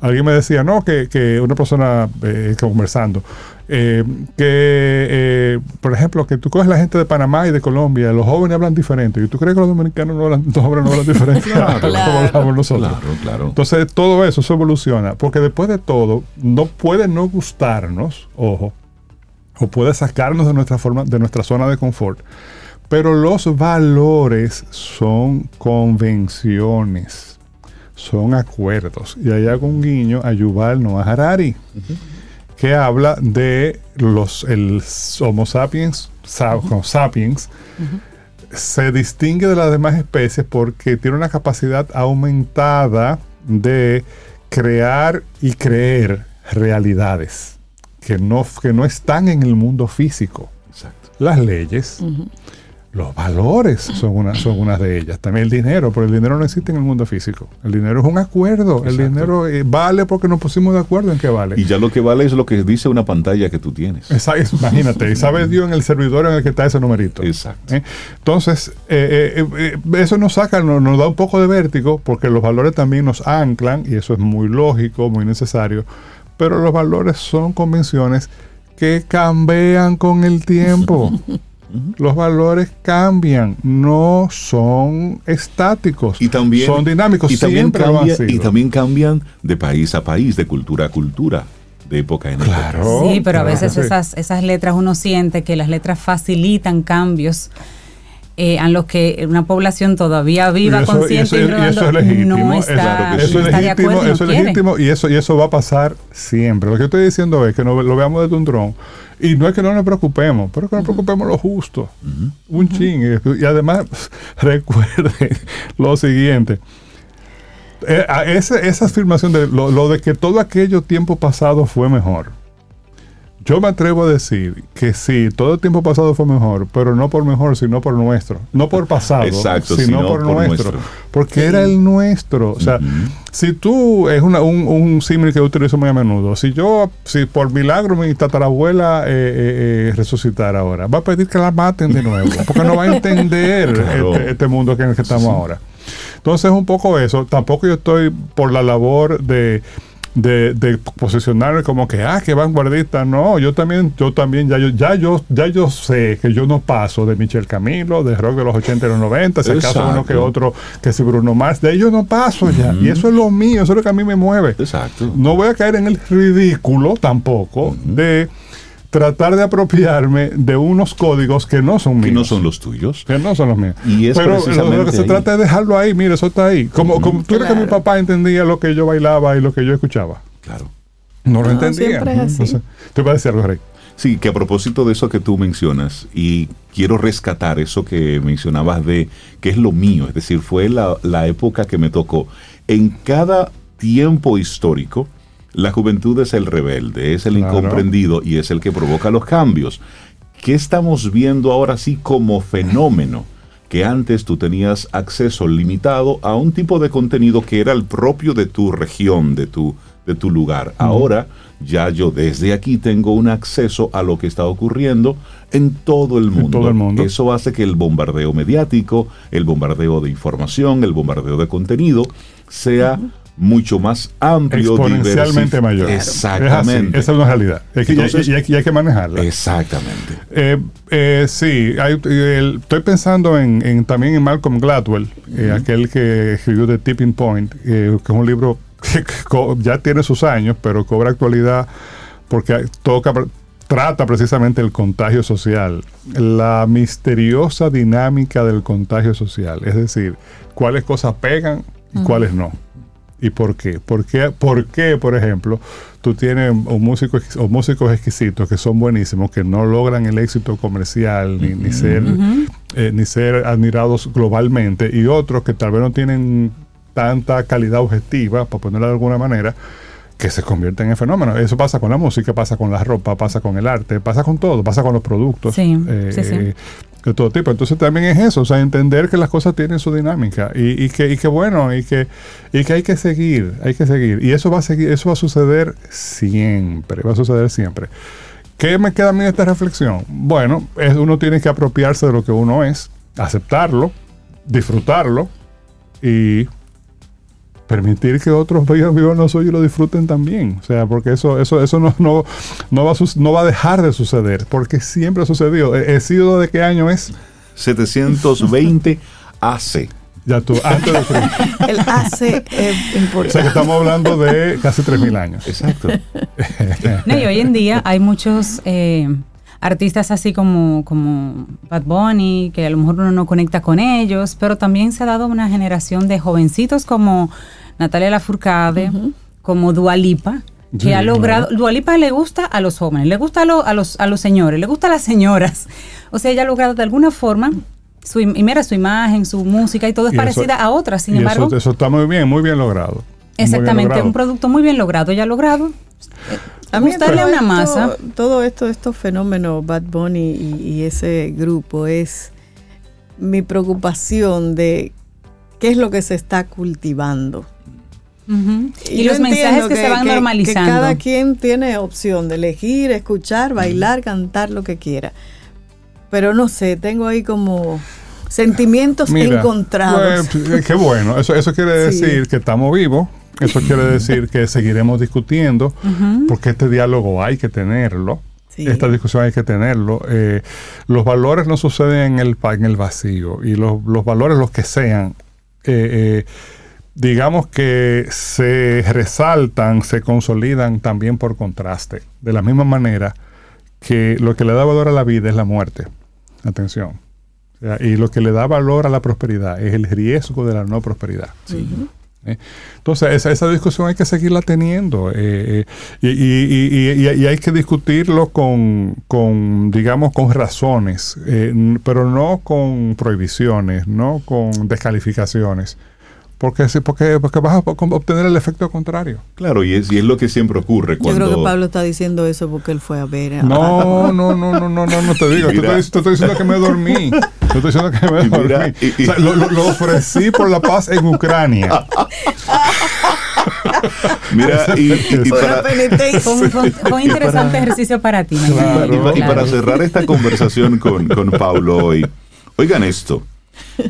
Alguien me decía, no, que, que una persona eh, conversando, eh, que, eh, por ejemplo, que tú coges la gente de Panamá y de Colombia, los jóvenes hablan diferente, y tú crees que los dominicanos no hablan, los jóvenes no hablan diferente, Claro. como Claro. hablamos nosotros. Claro, claro. Entonces, todo eso, eso evoluciona, porque después de todo, no puede no gustarnos, ojo, o puede sacarnos de nuestra forma, de nuestra zona de confort, pero los valores son convenciones, son acuerdos. Y ahí hago un guiño a Yuval Noah Harari, que habla de los el Homo sapiens, sapiens, se distingue de las demás especies porque tiene una capacidad aumentada de crear y creer realidades que no, que no están en el mundo físico. Exacto. Las leyes, los valores son una, son unas de ellas. También el dinero, pero el dinero no existe en el mundo físico. El dinero es un acuerdo. El Exacto. dinero eh, vale porque nos pusimos de acuerdo en que vale. Y ya lo que vale es lo que dice una pantalla que tú tienes. Es- imagínate, y sabe Dios en el servidor en el que está ese numerito. Exacto. ¿Eh? Entonces, eh, eh, eh, eso nos saca, nos, nos da un poco de vértigo, porque los valores también nos anclan, y eso es muy lógico, muy necesario, pero los valores son convenciones que cambian con el tiempo. Los valores cambian, no son estáticos, Y también, son dinámicos, y también, siempre cambia- y también cambian de país a país, de cultura a cultura, de época en época. Claro. Sí, pero a claro veces sí. esas, esas letras uno siente que las letras facilitan cambios eh, a los que una población todavía viva, Y eso- consciente y y, eso, y eso rodando, es legítimo. no es- está, claro que sí. eso es de legítimo, acuerdo y no eso es legítimo y eso, y eso va a pasar siempre. Lo que estoy diciendo es que no, lo veamos desde un dron. Y no es que no nos preocupemos, pero que nos preocupemos lo justo. Un ching. Y además, recuerden lo siguiente. Eh, a ese- esa afirmación de lo, lo de que todo aquello tiempo pasado fue mejor. Yo me atrevo a decir que sí, todo el tiempo pasado fue mejor, pero no por mejor, sino por nuestro. No por pasado, Exacto, sino, sino por, por nuestro. nuestro. Porque era el nuestro. O sea, si tú, es una- un, un símil que yo utilizo muy a menudo, si yo, si por milagro mi tatarabuela eh, eh, eh, resucitara ahora, va a pedir que la maten de nuevo, porque no va a entender Claro. este, este mundo en el que estamos ahora. Entonces, un poco eso. Tampoco yo estoy por la labor de, de, de posicionarme como que, ah, que vanguardista. No, yo también, yo también, ya yo, ya yo, ya yo sé que yo no paso de Michel Camilo, de rock de los 80 y los 90, si acaso Exacto. uno que otro, que si Bruno Mars, de ellos no paso ya. Y eso es lo mío, eso es lo que a mí me mueve. Exacto. No voy a caer en el ridículo tampoco de tratar de apropiarme de unos códigos que no son míos. Que no son los tuyos. Que no son los míos. Y es Pero lo- lo, que se ahí. trata es dejarlo ahí, mire, eso está ahí. Como, como tú crees que mi papá entendía lo que yo bailaba y lo que yo escuchaba. Claro. No lo No, entendía. siempre es así. Entonces, te iba a decir algo, Rey. Sí, que a propósito de eso que tú mencionas, y quiero rescatar eso que mencionabas de que es lo mío, es decir, fue la, la época que me tocó. En cada tiempo histórico, la juventud es el rebelde, es el Claro. incomprendido y es el que provoca los cambios. ¿Qué estamos viendo ahora sí como fenómeno? Que antes tú tenías acceso limitado a un tipo de contenido que era el propio de tu región, de tu, de tu lugar. Ahora ya yo desde aquí tengo un acceso a lo que está ocurriendo en todo el mundo. todo el mundo. Eso hace que el bombardeo mediático, el bombardeo de información, el bombardeo de contenido sea mucho más amplio. Exponencialmente mayor. Exactamente. Es esa es una realidad. Es que- y- Entonces- y, hay, y hay que manejarla. Exactamente. Eh, eh, sí, hay- el- estoy pensando en, en- también en Malcolm Gladwell, eh, aquel que escribió The Tipping Point, eh, que es un libro que ya tiene sus años, pero cobra actualidad porque toca, trata precisamente el contagio social, la misteriosa dinámica del contagio social, es decir, cuáles cosas pegan y cuáles no. ¿Y por qué? ¿Por qué, por qué, por ejemplo, tú tienes o músicos exquisitos que son buenísimos, que no logran el éxito comercial ni, ni ser, eh, ni ser admirados globalmente, y otros que tal vez no tienen tanta calidad objetiva, para ponerlo de alguna manera, que se convierten en fenómenos. Eso pasa con la música, pasa con la ropa, pasa con el arte, pasa con todo, pasa con los productos. Sí, eh, sí, sí. De todo tipo. Entonces también es eso, o sea, entender que las cosas tienen su dinámica y, y que, y que bueno, y que, y que hay que seguir, hay que seguir. Y eso va a seguir, eso va a suceder siempre, va a suceder siempre. ¿Qué me queda a mí esta reflexión? Bueno, es, uno tiene que apropiarse de lo que uno es, aceptarlo, disfrutarlo y permitir que otros vivan, vivan lo suyo y lo disfruten también. O sea, porque eso, eso, eso no, no, no, va a, no va a dejar de suceder, porque siempre ha sucedido. ¿He, he sido de qué año es? 720 AC. Ya tú, antes de Cristo. El hace es O sea que importante. estamos hablando de casi 3.000 años. Exacto. No, y hoy en día hay muchos eh, artistas así como, como Bad Bunny, que a lo mejor uno no conecta con ellos, pero también se ha dado una generación de jovencitos como Natalia Lafourcade, como Dualipa, que Sí, ha logrado, claro. Dualipa le gusta a los jóvenes, le gusta a, lo- a los, a los señores, le gusta a las señoras. O sea, ella ha logrado de alguna forma, su, y mira, su imagen, su música y todo es Y eso- parecida a otras, sin y embargo. eso, eso está muy bien, muy bien logrado. Bien Exactamente, logrado. un producto muy bien logrado. Ella ha logrado A mí gustarle una esto- masa. Todo esto, estos fenómenos, Bad Bunny y, y ese grupo, es mi preocupación de qué es lo que se está cultivando. Y, los mensajes que, se van que- normalizando. Que cada quien tiene opción de elegir, escuchar, bailar, cantar, lo que quiera. Pero no sé, tengo ahí como sentimientos Mira, encontrados. pues, qué bueno. Eso, eso quiere Sí. decir que estamos vivos. Eso quiere decir que seguiremos discutiendo, porque este diálogo hay que tenerlo. Sí. Esta discusión hay que tenerlo. Eh, los valores no suceden en el, en el vacío. Y los, los valores, los que sean, eh, eh, digamos que se resaltan, se consolidan también por contraste. De la misma manera que lo que le da valor a la vida es la muerte. Atención. O sea, y lo que le da valor a la prosperidad es el riesgo de la no prosperidad. ¿Eh? Entonces, esa, esa discusión hay que seguirla teniendo eh, eh, y, y- y- y- y hay que discutirlo con, con, digamos, con razones, eh, pero no con prohibiciones, no con descalificaciones, porque, porque, porque vas a obtener el efecto contrario. Claro, y es, y es lo que siempre ocurre cuando... Yo creo que Pablo está diciendo eso porque él fue a ver. A, no, no, no, no, no, no, no te digo. Te estoy, te estoy, diciendo que me dormí. Te estoy diciendo que me dormí. Mira, y, o sea, lo, lo, ofrecí por la paz en Ucrania. Mira, y, y, para, fue, un interesante ejercicio para ti. Claro, y, para cerrar esta conversación con, con Paulo hoy, oigan esto,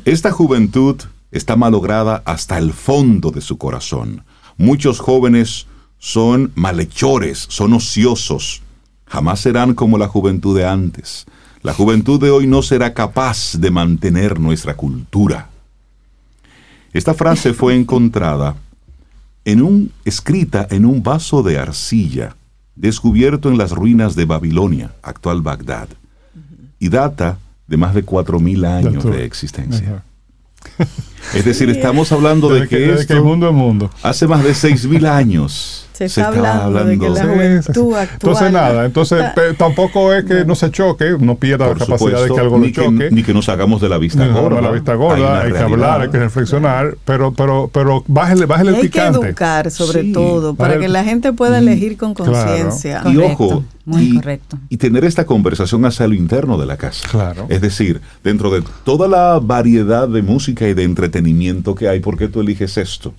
esta juventud está malograda hasta el fondo de su corazón. Muchos jóvenes son malhechores, son ociosos. Jamás serán como la juventud de antes. La juventud de hoy no será capaz de mantener nuestra cultura. Esta frase fue encontrada en un, escrita en un vaso de arcilla descubierto en las ruinas de Babilonia, actual Bagdad, y data de más de 4.000 años de existencia. Es decir, estamos hablando de, que, esto mundo mundo. hace más de 6.000 años se está, hablando, de que la juventud actual Entonces nada, entonces tampoco es que no se choque, no pierda la capacidad de que algo lo choque. ni que nos hagamos de la vista gorda. la vista gorda, hay, que hablar, hay que reflexionar, pero pero pero bájale, bájale el picante. Hay que educar sobre todo, para que la gente pueda elegir con conciencia. Y ojo, muy correcto. y tener esta conversación hacia lo interno de la casa. Claro. Es decir, dentro de toda la variedad de música y de entretenimiento que hay, ¿por qué tú eliges esto?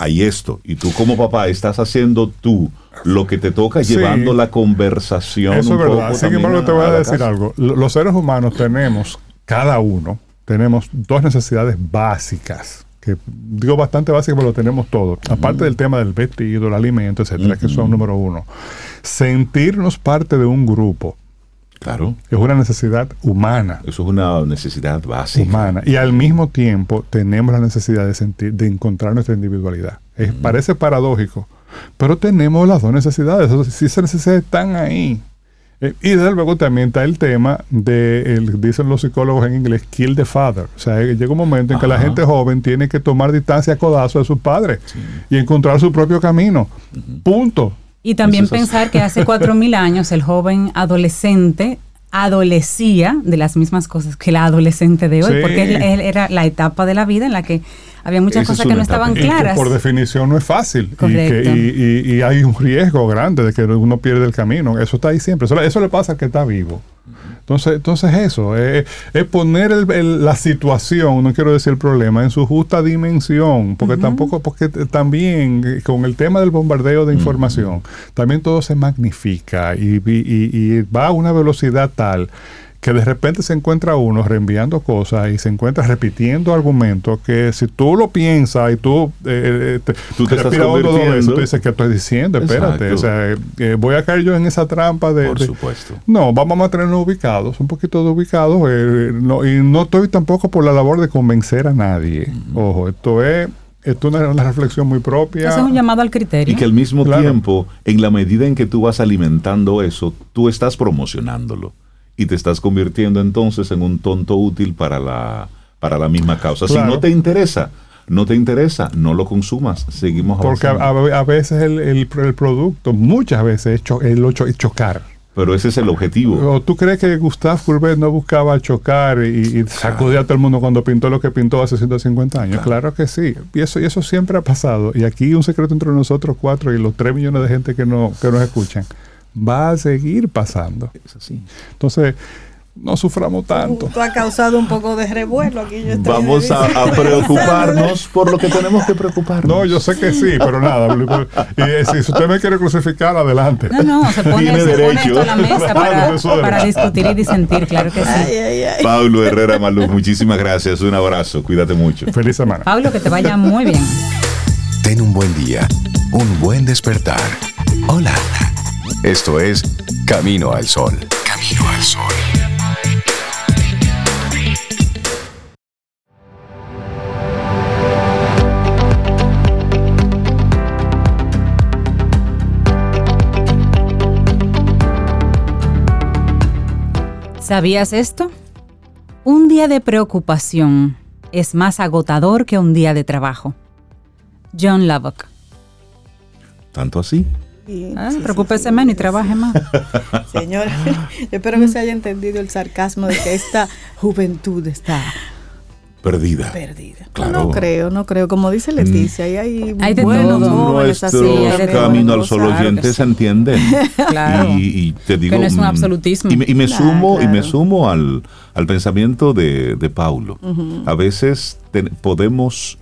hay esto. Y tú como papá estás haciendo tú lo que te toca llevando la conversación. Eso es verdad. Sin embargo, te voy a, decir algo. Los seres humanos tenemos, cada uno, tenemos dos necesidades básicas. Que digo bastante básicas, pero lo tenemos todos. Aparte del tema del vestido, el alimento, etcétera, que son número uno. Sentirnos parte de un grupo Claro. Es una necesidad humana. Eso es una necesidad básica. Humana. Y al mismo tiempo tenemos la necesidad de sentir, de encontrar nuestra individualidad. Es, Parece paradójico, pero tenemos las dos necesidades. Si esas necesidades están ahí. Eh, y desde luego también está el tema de, el, dicen los psicólogos en inglés, kill the father. O sea, llega un momento en que la gente joven tiene que tomar distancia a codazo de sus padres y encontrar su propio camino. Punto. Y también pensar que hace cuatro mil años el joven adolescente adolecía de las mismas cosas que la adolescente de hoy, porque él, era la etapa de la vida en la que había muchas cosas que no estaban claras. por definición no es fácil y, y, hay un riesgo grande de que uno pierde el camino. Eso está ahí siempre. Eso, eso le pasa al que está vivo. Entonces, entonces eso, es, poner la situación, no quiero decir el problema, en su justa dimensión, porque tampoco, porque también eh, con el tema del bombardeo de información, también todo se magnifica y va a una velocidad tal que de repente se encuentra uno reenviando cosas y se encuentra repitiendo argumentos que si tú lo piensas y tú, eh, eh, te, tú te estás convirtiendo. tú dices que estoy diciendo, espérate, o sea, eh, voy a caer yo en esa trampa de... Por supuesto. no, vamos a mantenernos ubicados, un poquito de ubicados, no, y no estoy tampoco por la labor de convencer a nadie. Ojo, esto es esto es una, reflexión muy propia. es un llamado al criterio. Y que al mismo tiempo, en la medida en que tú vas alimentando eso, tú estás promocionándolo y te estás convirtiendo entonces en un tonto útil para la, para la misma causa. Si no te interesa, no te interesa, no lo consumas, seguimos Porque a, veces el, el, producto, muchas veces es, el es chocar. Pero ese es el objetivo. ¿O tú crees que Gustave Courbet no buscaba chocar y, sacudir a todo el mundo cuando pintó lo que pintó hace 150 años? Claro, que sí. Y eso, y eso siempre ha pasado. Y aquí un secreto entre nosotros cuatro y los tres millones de gente que, no, que nos escuchan va a seguir pasando. Es así. Entonces, no suframos tanto. Tú, ha causado un poco de revuelo aquí. Vamos a, preocuparnos por lo que tenemos que preocuparnos. No, yo sé que sí, pero nada. y, si usted me quiere crucificar, adelante. No, no, se pone, Tiene derecho. la mesa para, para, discutir y disentir, claro que sí. Pablo Herrera Maluz, muchísimas gracias. Un abrazo, cuídate mucho. Feliz semana. Pablo, que te vaya muy bien. Ten un buen día, un buen despertar. Hola. Esto es Camino al Sol. Camino al Sol. ¿Sabías esto? Un día de preocupación es más agotador que un día de trabajo. John Lubbock. ¿Tanto así? Ah, preocúpese menos y trabaje más. Señora, espero que se haya entendido el sarcasmo de que esta juventud está perdida. Perdida. Claro. No creo, no creo. Como dice Leticia, ahí hay, Hay de buenos todo. jóvenes así, camino al buenos sol árabes. oyentes se entienden. Claro. Y, y te digo. no es un mm, absolutismo. Y me, y me Claro, sumo, y me sumo al, al pensamiento de, de Paulo. A veces podemos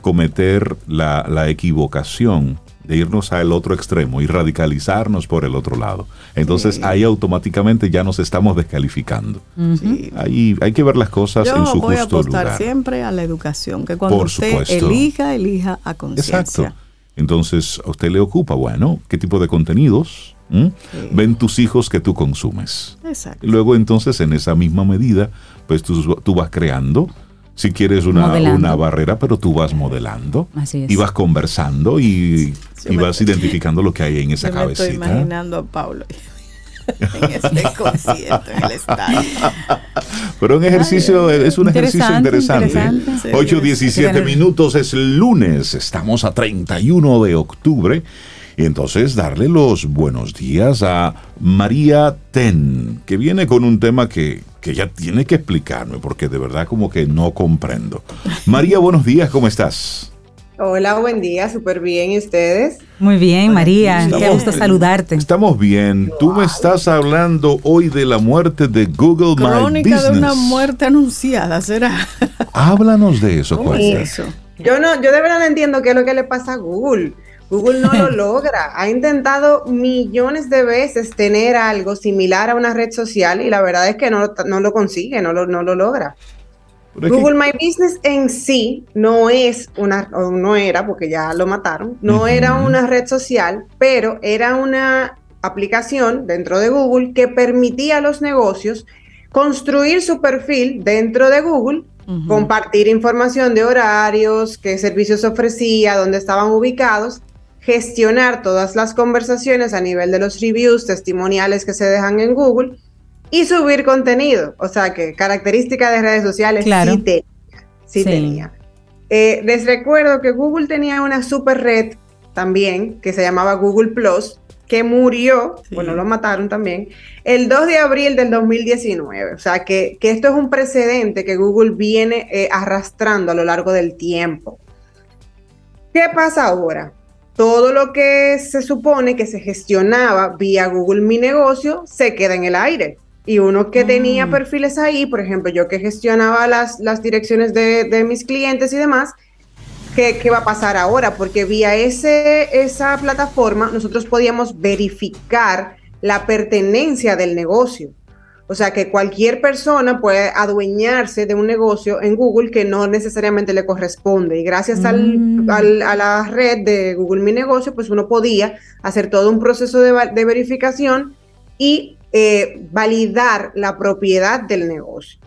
cometer la, la equivocación de irnos al otro extremo y radicalizarnos por el otro lado. Entonces ahí automáticamente ya nos estamos descalificando. Sí. Ahí hay que ver las cosas Yo en su voy a justo apostar lugar. siempre a la educación, que cuando Por usted supuesto. elija, elija a Exacto. conciencia. Entonces, a usted le ocupa, bueno, qué tipo de contenidos ¿Mm? ven tus hijos que tú consumes. Exacto. Luego entonces en esa misma medida, pues tú, tú vas creando, si quieres una, Modelando. una barrera, pero tú vas modelando Así es. y vas conversando y, Sí, y me- vas identificando lo que hay en esa Yo me estoy cabecita. imaginando a Pablo en este concierto en el estadio. Pero un ejercicio, es un ejercicio Interesante, interesante. interesante. 8.17 Sí. minutos es lunes, estamos a 31 de octubre. Y entonces darle los buenos días a María Ten, que viene con un tema que, que ya tiene que explicarme, porque de verdad como que no comprendo. María, buenos días, ¿cómo estás? Hola, buen día, súper bien. ¿Y ustedes? Muy bien, María. Qué gusto saludarte. Estamos bien. Tú me estás hablando hoy de la muerte de Google My Crónica Business. de una muerte anunciada, ¿será? Háblanos de eso, ¿Cómo es cuenta. eso? Yo no, yo de verdad no entiendo qué es lo que le pasa a Google. Google no lo logra. Ha intentado millones de veces tener algo similar a una red social y la verdad es que no, lo- no lo consigue, no lo, no lo logra. Google My Business en sí no es una, no era, porque ya lo mataron, no era una red social, pero era una aplicación dentro de Google que permitía a los negocios construir su perfil dentro de Google, compartir información de horarios, qué servicios ofrecía, dónde estaban ubicados, gestionar todas las conversaciones a nivel de los reviews testimoniales que se dejan en Google y subir contenido. O sea que característica de redes sociales Claro. sí tenía. Sí, Sí. tenía. Eh, les recuerdo que Google tenía una super red también que se llamaba Google Plus, que murió, Sí. bueno, lo mataron también, el 2 de abril del 2019. O sea que, que esto es un precedente que Google viene eh, arrastrando a lo largo del tiempo. ¿Qué pasa ahora? Todo lo que se supone que se gestionaba vía Google Mi Negocio se queda en el aire. Y uno que tenía Mm. perfiles ahí, por ejemplo, yo que gestionaba las, las direcciones de, de mis clientes y demás, ¿qué, qué va a pasar ahora? Porque vía ese, esa plataforma nosotros podíamos verificar la pertenencia del negocio. O sea, que cualquier persona puede adueñarse de un negocio en Google que no necesariamente le corresponde. Y gracias al- Mm. al- a la red de Google Mi Negocio, pues uno podía hacer todo un proceso de, de verificación y eh, validar la propiedad del negocio.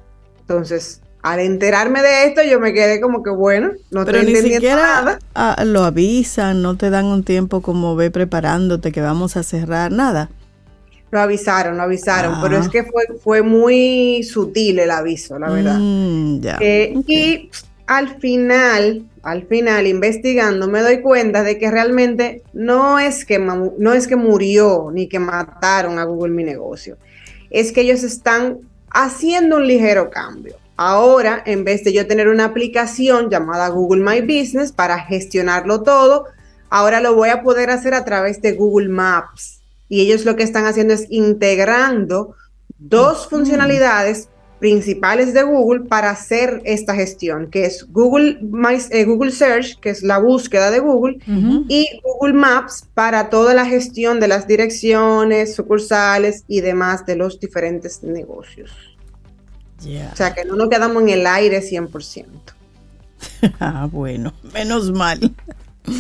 Entonces, al enterarme de esto, yo me quedé como que, bueno, no Pero estoy ni entendiendo siquiera nada. ah, lo avisan, no te dan un tiempo como ve preparándote que vamos a cerrar, nada. Lo avisaron, lo avisaron, Ah. pero es que fue, fue muy sutil el aviso, la verdad. Mm. Eh. Y al final, al final, investigando, me doy cuenta de que realmente no es que, no es que murió ni que mataron a Google Mi Negocio. Es que ellos están haciendo un ligero cambio. Ahora, en vez de yo tener una aplicación llamada Google My Business para gestionarlo todo, ahora lo voy a poder hacer a través de Google Maps. Y ellos lo que están haciendo es integrando dos funcionalidades principales de Google para hacer esta gestión, que es Google, My- eh, Google Search, que es la búsqueda de Google, Ujú. y Google Maps para toda la gestión de las direcciones, sucursales y demás de los diferentes negocios. Ya. O sea que no nos quedamos en el aire 100%. Ah, bueno, menos mal.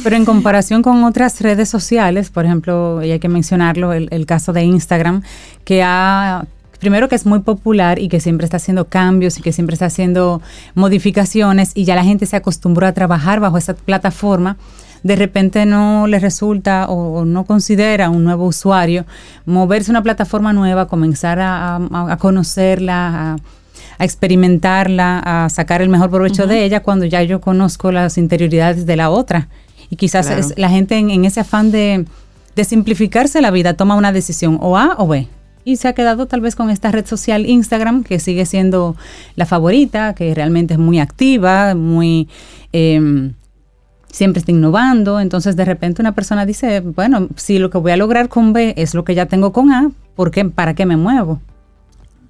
Pero en comparación con otras redes sociales, por ejemplo, y hay que mencionarlo, el, el caso de Instagram, que ha, primero que es muy popular y que siempre está haciendo cambios y que siempre está haciendo modificaciones y ya la gente se acostumbró a trabajar bajo esa plataforma, de repente no le resulta o, no considera un nuevo usuario moverse a una plataforma nueva, comenzar a, a- a conocerla, a, a experimentarla, a sacar el mejor provecho de ella cuando ya yo conozco las interioridades de la otra. Y quizás Claro. es- la gente en, en ese afán de, de simplificarse la vida toma una decisión o A o B. y se ha quedado tal vez con esta red social Instagram, que sigue siendo la favorita, que realmente es muy activa, muy... Em, siempre está innovando, entonces de repente una persona dice, bueno, si lo que voy a lograr con B es lo que ya tengo con A, ¿por qué, ¿para qué me muevo?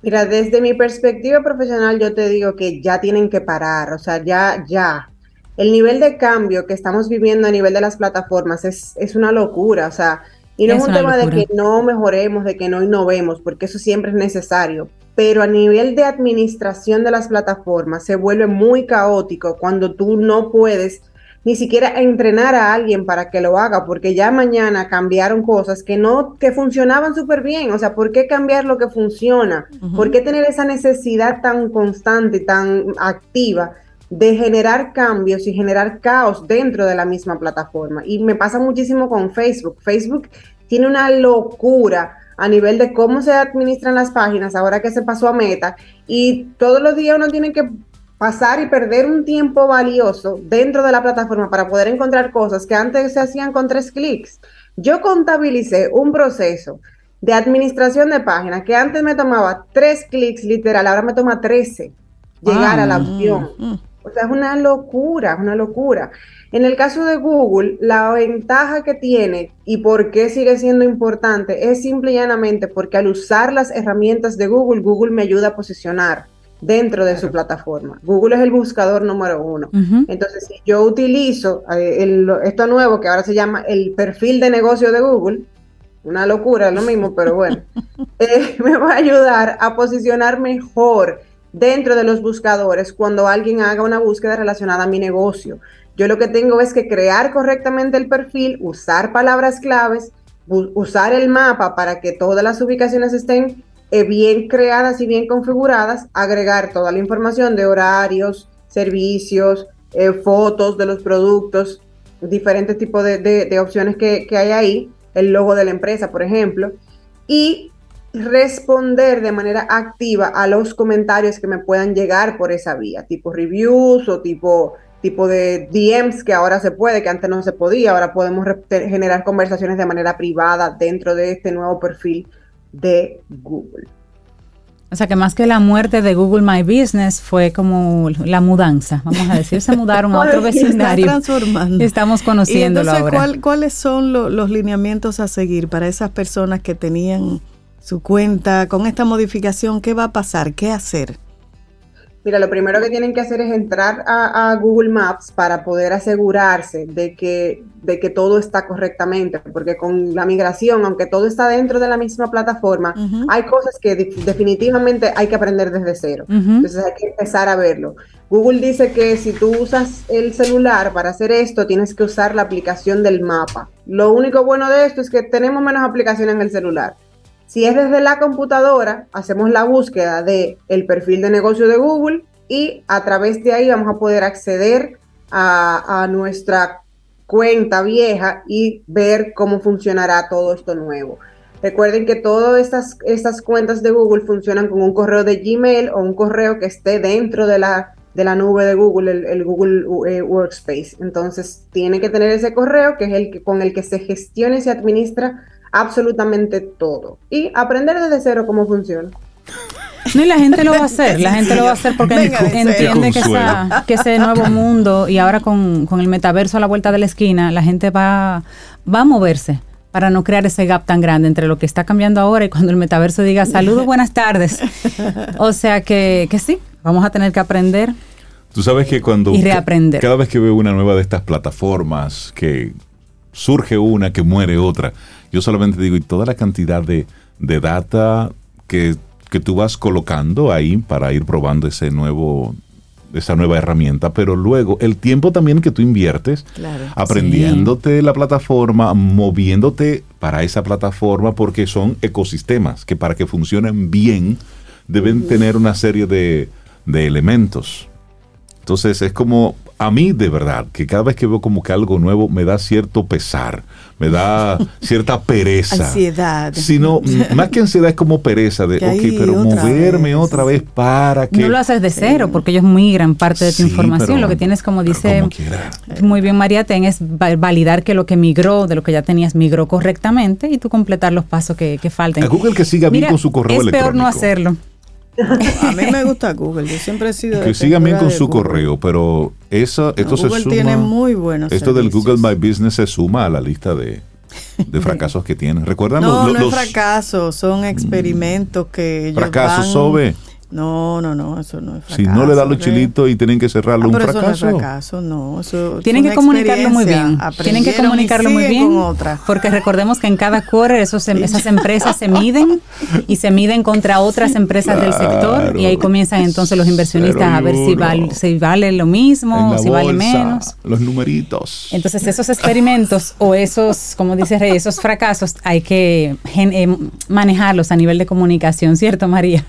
Mira, desde mi perspectiva profesional yo te digo que ya tienen que parar, o sea, ya, ya. El nivel de cambio que estamos viviendo a nivel de las plataformas es, es una locura, o sea, y no es, un tema de que no mejoremos, de que no innovemos, porque eso siempre es necesario. Pero a nivel de administración de las plataformas se vuelve muy caótico cuando tú no puedes ni siquiera entrenar a alguien para que lo haga, porque ya mañana cambiaron cosas que no, que funcionaban súper bien. O sea, ¿por qué cambiar lo que funciona? ¿Por qué tener esa necesidad tan constante, tan activa de generar cambios y generar caos dentro de la misma plataforma. Y me pasa muchísimo con Facebook. Facebook tiene una locura a nivel de cómo se administran las páginas ahora que se pasó a Meta y todos los días uno tiene que pasar y perder un tiempo valioso dentro de la plataforma para poder encontrar cosas que antes se hacían con tres clics. Yo contabilicé un proceso de administración de páginas que antes me tomaba tres clics literal, ahora me toma 13 llegar a la opción. Mm, mm. O sea, es una locura, es una locura. En el caso de Google, la ventaja que tiene y por qué sigue siendo importante es simple y llanamente porque al usar las herramientas de Google, Google me ayuda a posicionar dentro de su plataforma. Google es el buscador número uno. Entonces, si yo utilizo eh, esto nuevo que ahora se llama el perfil de negocio de Google, una locura, es lo mismo, pero bueno, eh, me va a ayudar a posicionar mejor dentro de los buscadores cuando alguien haga una búsqueda relacionada a mi negocio. Yo lo que tengo es que crear correctamente el perfil, usar palabras claves, usar el mapa para que todas las ubicaciones estén eh, bien creadas y bien configuradas, agregar toda la información de horarios, servicios, eh, fotos de los productos, diferentes tipos de, opciones que, que hay ahí, el logo de la empresa, por ejemplo, y responder de manera activa a los comentarios que me puedan llegar por esa vía, tipo reviews o tipo, tipo de DMs que ahora se puede, que antes no se podía, ahora podemos generar conversaciones de manera privada dentro de este nuevo perfil de Google. O sea que más que la muerte de Google My Business fue como la mudanza, vamos a decir, se mudaron a otro vecindario. transformando. Estamos conociéndolo ahora. ¿Cuáles son los lineamientos a seguir para esas personas que tenían su cuenta con esta modificación, ¿qué va a pasar? ¿Qué hacer? Mira, lo primero que tienen que hacer es entrar a, Google Maps para poder asegurarse de que, de que todo está correctamente, porque con la migración, aunque todo está dentro de la misma plataforma, hay cosas que definitivamente hay que aprender desde cero. Entonces hay que empezar a verlo. Google dice que si tú usas el celular para hacer esto, tienes que usar la aplicación del mapa. Lo único bueno de esto es que tenemos menos aplicaciones en el celular. Si es desde la computadora, hacemos la búsqueda de el perfil de negocio de Google y a través de ahí vamos a poder acceder a, nuestra cuenta vieja y ver cómo funcionará todo esto nuevo. Recuerden que todas estas, estas cuentas de Google funcionan con un correo de Gmail o un correo que esté dentro de la, de la nube de Google, el, Google eh, Workspace. Entonces, tiene que tener ese correo que es el que, con el que se gestiona y se administra absolutamente todo y aprender desde cero cómo funciona. No, y la gente lo va a hacer, la gente lo va a hacer porque entiende que, que, ese nuevo mundo y ahora con, el metaverso a la vuelta de la esquina, la gente va, va a moverse para no crear ese gap tan grande entre lo que está cambiando ahora y cuando el metaverso diga saludos, buenas tardes. O sea que, que sí, vamos a tener que aprender. Tú sabes que cuando... Y reaprender. Cada vez que veo una nueva de estas plataformas, que surge una, que muere otra, yo solamente digo, y toda la cantidad de, data que, tú vas colocando ahí para ir probando ese nuevo esa nueva herramienta, pero luego el tiempo también que tú inviertes aprendiéndote la plataforma, moviéndote para esa plataforma, porque son ecosistemas que para que funcionen bien deben tener una serie de, de elementos. Entonces es como a mí de verdad, que cada vez que veo como que algo nuevo me da cierto pesar, me da cierta pereza. Ansiedad. Sino, más que ansiedad es como pereza de, ok, pero otra moverme vez. otra vez para que... No lo haces de cero, porque ellos muy gran parte de tu Sí, información. pero- lo que tienes, como dice como quiera. muy bien María Ten, es va- validar que lo que migró, de lo que ya tenías, migró correctamente y tú completar los pasos que, que falten. A Google que siga bien Mira, con su correo es peor no electrónico. hacerlo. A mí me gusta Google, yo siempre he sido Que sigan bien con su Google. correo, pero eso, esto Google se suma... tiene muy buenos Esto del. Google My Business se suma a la lista de, de fracasos que tiene. ¿Recuerdan No, los, no los- es fracaso, son experimentos que fracasos, Sobe? No, no, no, eso no es fracaso. Si no le da los chilitos y tienen que cerrarlo, Ah, un pero eso no es fracaso. fracaso, no. Eso Tienen que comunicarlo muy bien. Tienen que comunicarlo muy bien. con otra. Porque recordemos que en cada quarter esos, em- esas empresas se miden y se miden contra otras empresas del sector y ahí comienzan entonces los inversionistas a ver si, val- si vale lo mismo En o la si vale bolsa, menos. Los numeritos. Entonces esos experimentos o esos, como dice Rey, esos fracasos hay que gen- eh, manejarlos a nivel de comunicación, ¿cierto María?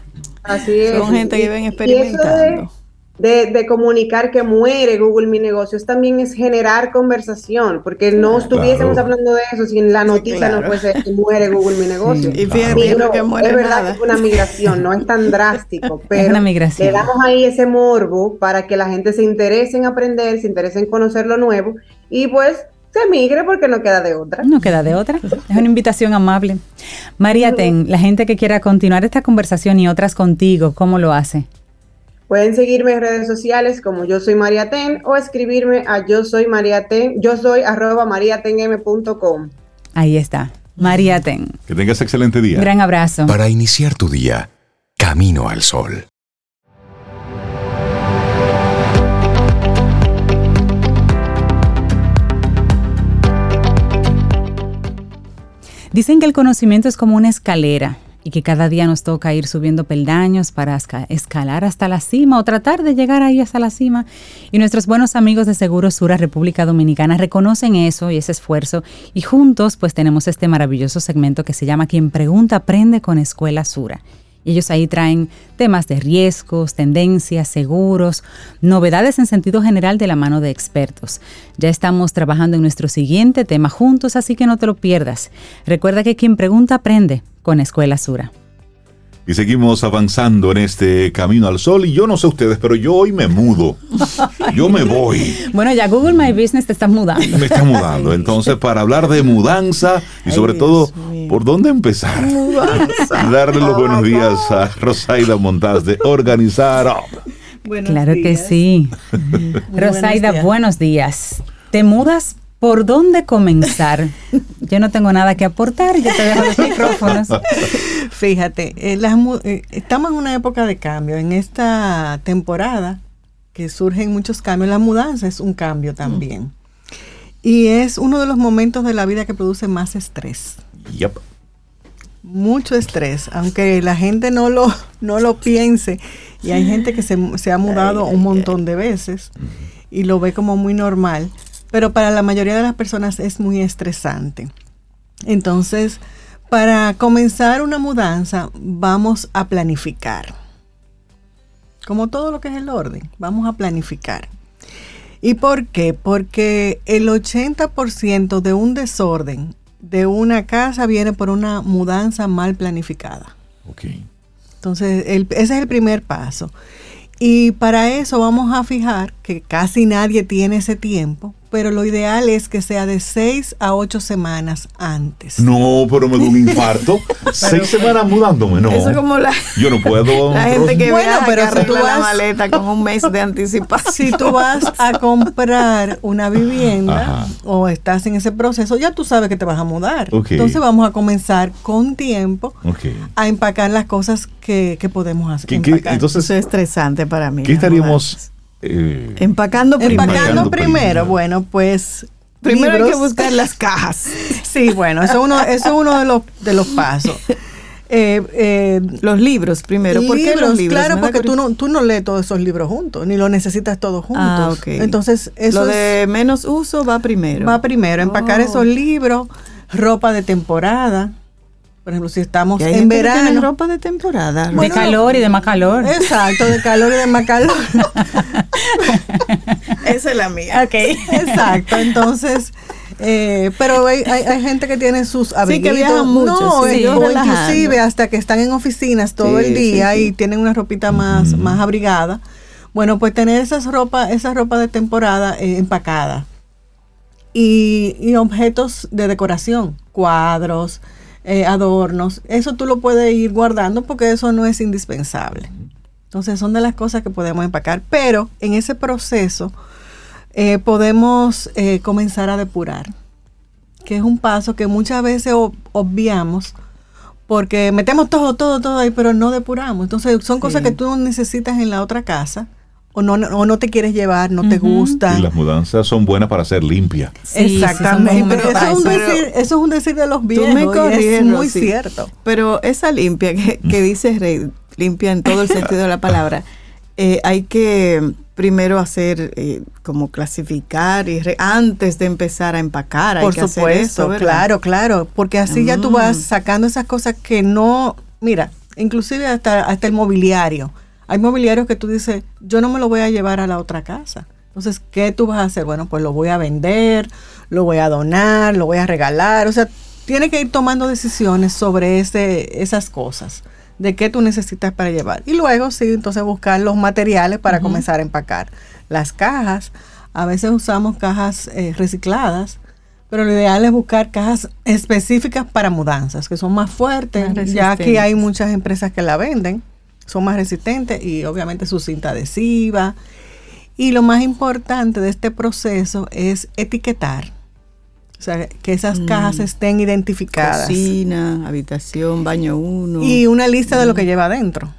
Así es. Son gente que ven y eso experimentando. De, de, de comunicar que muere Google Mi Negocios también es generar conversación, porque no estuviésemos Claro. hablando de eso si en la noticia claro. no fuese que muere Google Mi Negocio. Y fíjate no, que muere es verdad nada. que es una migración, no es tan drástico, pero una migración. le damos ahí ese morbo para que la gente se interese en aprender, se interese en conocer lo nuevo y pues se migre porque no queda de otra. No queda de otra. Es una invitación amable. María Ten, la gente que quiera continuar esta conversación y otras contigo, ¿cómo lo hace? Pueden seguirme en redes sociales como yo soy María Ten o escribirme a yo soy María Ten, yo soy arroba mariatenm.com. Ahí está. María Ten. Que tengas excelente día. Gran abrazo. Para iniciar tu día, camino al sol. Dicen que el conocimiento es como una escalera y que cada día nos toca ir subiendo peldaños para esca- escalar hasta la cima o tratar de llegar ahí hasta la cima. Y nuestros buenos amigos de Seguro Sura República Dominicana reconocen eso y ese esfuerzo y juntos pues tenemos este maravilloso segmento que se llama Quien Pregunta Aprende con Escuela Sura. Y ellos ahí traen temas de riesgos, tendencias, seguros, novedades en sentido general de la mano de expertos. Ya estamos trabajando en nuestro siguiente tema juntos, así que no te lo pierdas. Recuerda que quien pregunta aprende con Escuela Sura. Y seguimos avanzando en este camino al sol. Y yo no sé ustedes, pero yo hoy me mudo. Yo me voy. Bueno, ya Google My Business te estás mudando. Me está mudando. Entonces, para hablar de mudanza y sobre todo, mío. ¿por dónde empezar? Darle los buenos días a Rosaida Montaz de Organizar. Buenos Claro que sí. Rosaida, días. buenos días. ¿Te mudas? ¿Por dónde comenzar? Yo no tengo nada que aportar, yo te dejo los micrófonos. Fíjate, eh, las mu- eh, estamos en una época de cambio. En esta temporada que surgen muchos cambios, la mudanza es un cambio también. Y es uno de los momentos de la vida que produce más estrés. Yep. Mucho estrés, aunque la gente no lo, no lo piense. Y hay gente que se, se ha mudado un montón de veces y lo ve como muy normal. Pero para la mayoría de las personas es muy estresante. Entonces, para comenzar una mudanza, vamos a planificar. Como todo lo que es el orden, vamos a planificar. ¿Y por qué? Porque el 80% de un desorden de una casa viene por una mudanza mal planificada. Ok. Entonces, el- ese es el primer paso. Y para eso vamos a fijar que casi nadie tiene ese tiempo, pero lo ideal es que sea de seis a ocho semanas antes. No, pero me da un infarto. Seis semanas mudándome, no. Eso es como la, Yo no puedo. la gente que Bueno, viaja pero que si tú arregla la maleta con un mes de anticipación. Si tú vas a comprar una vivienda Ajá. o estás en ese proceso, ya tú sabes que te vas a mudar. Entonces vamos a comenzar con tiempo a empacar las cosas que, que podemos hacer. ¿Qué- qué- empacar. entonces, Eso es estresante para mí. ¿qué estaríamos. Eh, Empacando primero. Empacando primero, bueno, pues Primero hay que buscar las cajas. Sí, bueno, eso es uno, eso es uno de los de los pasos. Eh, eh, Los libros primero. ¿Por qué los libros? Claro, porque tú no, tú no lees todos esos libros juntos, ni lo necesitas todos juntos. Ah, ok. Entonces, eso Lo es- de menos uso va primero. va primero, empacar Oh. esos libros, ropa de temporada, Por ejemplo, si estamos en gente que tiene verano. ropa de temporada. de calor y de más calor. Exacto, de calor y de más calor. Esa es la mía. Ok. Exacto, entonces, eh, pero hay, hay, hay gente que tiene sus Sí, que abriguitos. viajan mucho, no, sí, ellos o inclusive hasta que están en oficinas todo Sí, el día sí, sí. y tienen una ropita más, más abrigada. Bueno, pues tener esas ropa, esa ropa de temporada eh, empacada. Y, y objetos de decoración, cuadros, eh, adornos, eso tú lo puedes ir guardando porque eso no es indispensable. Entonces son de las cosas que podemos empacar, pero en ese proceso eh, podemos eh, comenzar a depurar, que es un paso que muchas veces ob- obviamos porque metemos todo, todo, todo ahí, pero no depuramos. Entonces son cosas que tú no necesitas en la otra casa o no, no- o no te quieres llevar, no te gustan. Y las mudanzas son buenas para ser limpias. Sí, sí, Exactamente. momentos eso, es un eso. decir, eso es un decir de los Tú viejos. me y es muy cierto. Pero esa limpia que, que dice Rey, limpia en todo el sentido de la palabra, eh, hay que primero hacer eh, como clasificar y re- antes de empezar a empacar. hay Por que hacer supuesto, eso, ¿verdad? claro, claro, porque así ya tú Mm. vas sacando esas cosas que no, mira, inclusive hasta, hasta el mobiliario. Hay mobiliarios que tú dices, yo no me lo voy a llevar a la otra casa. Entonces, ¿qué tú vas a hacer? Bueno, pues lo voy a vender, lo voy a donar, lo voy a regalar. O sea, tiene que ir tomando decisiones sobre ese, esas cosas, de qué tú necesitas para llevar. Y luego, sí, entonces buscar los materiales para comenzar a empacar. Las cajas, a veces usamos cajas eh, recicladas, pero lo ideal es buscar cajas específicas para mudanzas, que son más fuertes. Ya aquí hay muchas empresas que la venden, son más resistentes y obviamente su cinta adhesiva. Y lo más importante de este proceso es etiquetar. O sea, que esas cajas estén identificadas. Cocina, habitación, baño uno. Y una lista de lo que lleva adentro.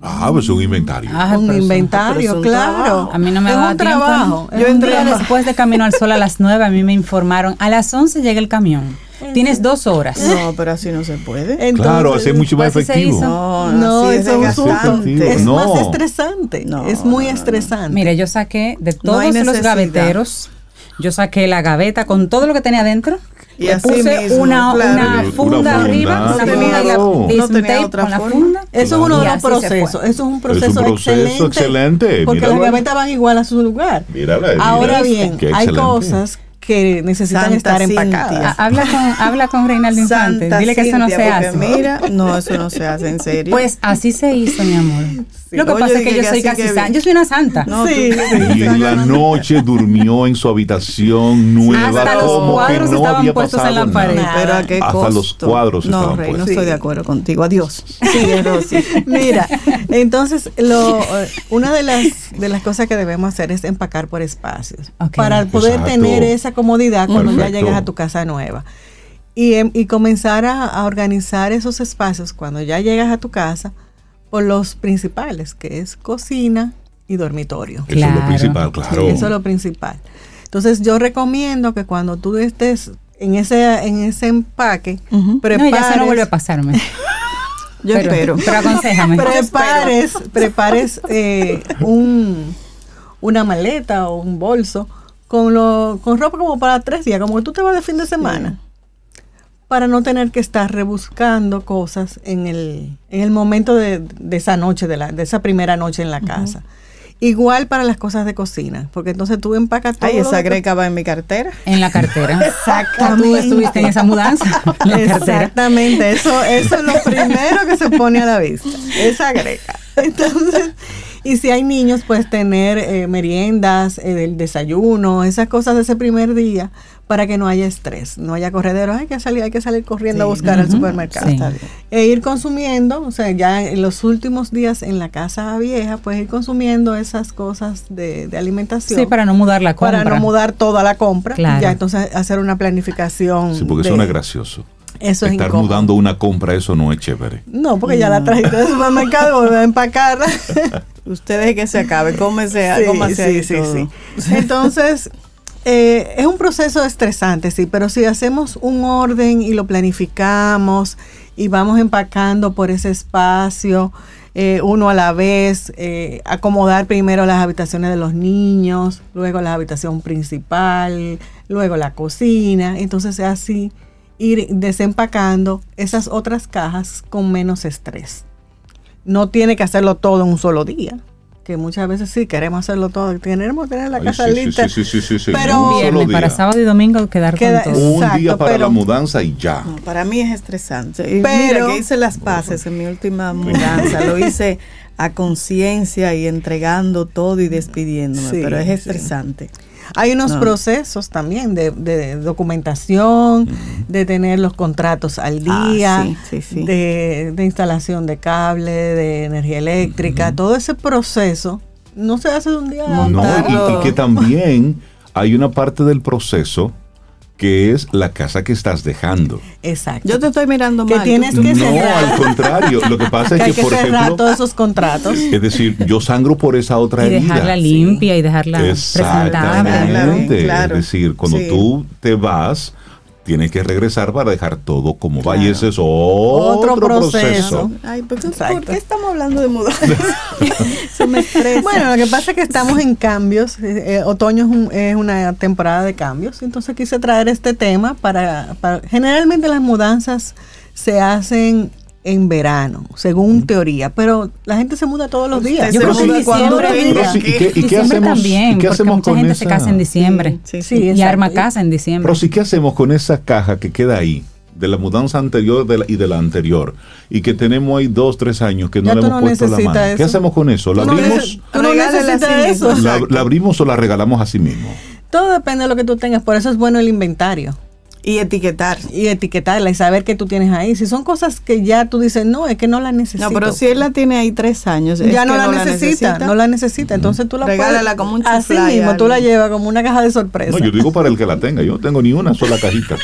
Ah, pues un inventario. Ah, un inventario, claro. trabajo. A mí no me es da un tiempo. trabajo. Yo entré trabajo. después de Camino al Sol a las 9, a mí me informaron, a las 11 llega el camión. Tienes dos horas. No, pero así no se puede. Entonces, claro, así es mucho más efectivo. hizo. No, No, es desgastante. Es No. más estresante. No, es muy no, no, no. estresante. Mire, yo saqué de todos los gaveteros, yo saqué la gaveta con todo lo que tenía adentro. Y le así puse mismo, una, claro. una funda arriba, una funda y la No tenía otra con la funda. Eso es uno de los procesos. Eso es un proceso, Es un proceso excelente. excelente, Porque las gavetas van igual a su lugar. Mírala Ahora mira. bien, Qué hay cosas que necesitan Santa estar empacadas. Ah, Habla con, habla con Reinaldo Infante. Santa Dile que eso no se hace. Mira, no, eso no se hace en serio. Pues así se hizo, mi amor. Lo que pasa es que yo soy casi santa. Yo soy una santa. no, sí, tú- Y en la noche durmió en su habitación nueva Hasta los como que cuadros no estaban había puestos en la pared. nada. pero a qué Hasta costo. los cuadros No, estaban Rey, no puestos. estoy de acuerdo contigo. Adiós. Sigue, Rosy. Mira, entonces lo, eh, una de las de las cosas que debemos hacer es empacar por espacios para poder Exacto. tener esa comodidad cuando ya llegas a tu casa nueva y, em- y comenzar a, a organizar esos espacios cuando ya llegas a tu casa por los principales que es cocina y dormitorio. Eso es lo principal, claro. Eso es lo principal. Entonces yo recomiendo que cuando tú estés en ese en ese empaque. No, prepares ya eso no vuelve a pasarme. Yo pero, espero. Pero aconsejame. prepares, prepares eh, un, una maleta o un bolso con, lo, con ropa como para tres días, como que tú te vas de fin de semana, para no tener que estar rebuscando cosas en el, en el momento de, de esa noche, de, la, de esa primera noche en la casa. Igual para las cosas de cocina, porque entonces tú empacas todo. Ay, lo esa que- greca va en mi cartera. En la cartera. Exactamente. Tú estuviste en esa mudanza. Cartera. Exactamente, eso, eso es lo primero que se pone a la vista, esa greca. Entonces, y si hay niños, pues tener eh, meriendas, eh, el desayuno, esas cosas de ese primer día, para que no haya estrés, no haya correderos, hay que salir, hay que salir corriendo a buscar al ujú, supermercado. sí. Está bien. E ir consumiendo, o sea, ya en los últimos días en la casa vieja, pues ir consumiendo esas cosas de, de alimentación. Sí, para no mudar la compra. para no mudar toda la compra, Claro. ya entonces hacer una planificación. Sí, porque de- es gracioso. Eso es Estar incómodo. mudando una compra, eso no es chévere. No, porque ya la trajiste del supermercado, volver a empacarla. Ustedes que se acabe, cómese, Sí, cómase sí, ahí sí, todo. sí. Entonces, eh, es un proceso estresante, sí, pero si hacemos un orden y lo planificamos y vamos empacando por ese espacio, eh, uno a la vez, eh, acomodar primero las habitaciones de los niños, luego la habitación principal, luego la cocina, entonces así ir desempacando esas otras cajas con menos estrés. No tiene que hacerlo todo en un solo día, que muchas veces sí queremos hacerlo todo, queremos tener la Ay, casa sí, sí, lista. sí, sí, sí, sí, pero- un Un viernes para sábado y domingo quedar Queda- con todo. Un Exacto, día para pero- la mudanza y ya. No, para mí es estresante. Y Pero- mira que hice las paces en mi última mudanza. Lo hice a conciencia y entregando todo y despidiéndome. Sí, pero es sí. estresante. Hay unos No. procesos también de, de documentación, de tener los contratos al Ah, día, sí, sí, sí. De, de instalación de cable, de energía eléctrica, todo ese proceso no se hace de un día a No, y- Montarlo. y, que también hay una parte del proceso que es la casa que estás dejando. Exacto. Yo te estoy mirando Que mal. tienes tú- que No, cerrar. al contrario. Lo que pasa que es que, que por cerrar ejemplo, todos esos contratos. es decir, yo sangro por esa otra Y herida. dejarla limpia y dejarla presentable. Exactamente. Claro. Es decir, cuando Sí. tú te vas, tienes que regresar para dejar todo como va. Y Claro. ese es otro, Otro proceso. proceso. Ay, ¿por qué, Exacto. por qué estamos hablando de mudanza? Eso me estresa. Bueno, lo que pasa es que estamos en cambios. eh, eh, otoño es, un- es una temporada de cambios. Entonces quise traer este tema para, para- Generalmente las mudanzas se hacen en verano, según teoría, pero la gente se muda todos los días. Yo creo que en diciembre, ¿y qué, y qué diciembre hacemos, también, y qué porque hacemos mucha con gente esa? se casa en diciembre Sí, Sí, y arma casa en diciembre. Pero sí, ¿qué hacemos con esa caja que queda ahí? De la mudanza anterior de la- y de la anterior. Y que tenemos ahí dos, tres años que no Ya le hemos no puesto la mano. ¿Qué hacemos con eso? ¿La no abrimos, no eso. la, la abrimos o la regalamos a sí mismo? Todo depende de lo que tú tengas, por eso es bueno el inventario Y etiquetar. y etiquetarla y saber qué tú tienes ahí. Si son cosas que ya tú dices, no, es que no la necesito. No, pero si él la tiene ahí tres años, es ya no que la, necesita, no la necesita. Entonces tú la Regálala puedes, como un así mismo, tú la llevas como una caja de sorpresa. No, yo digo para el que la tenga. Yo no tengo ni una sola cajita.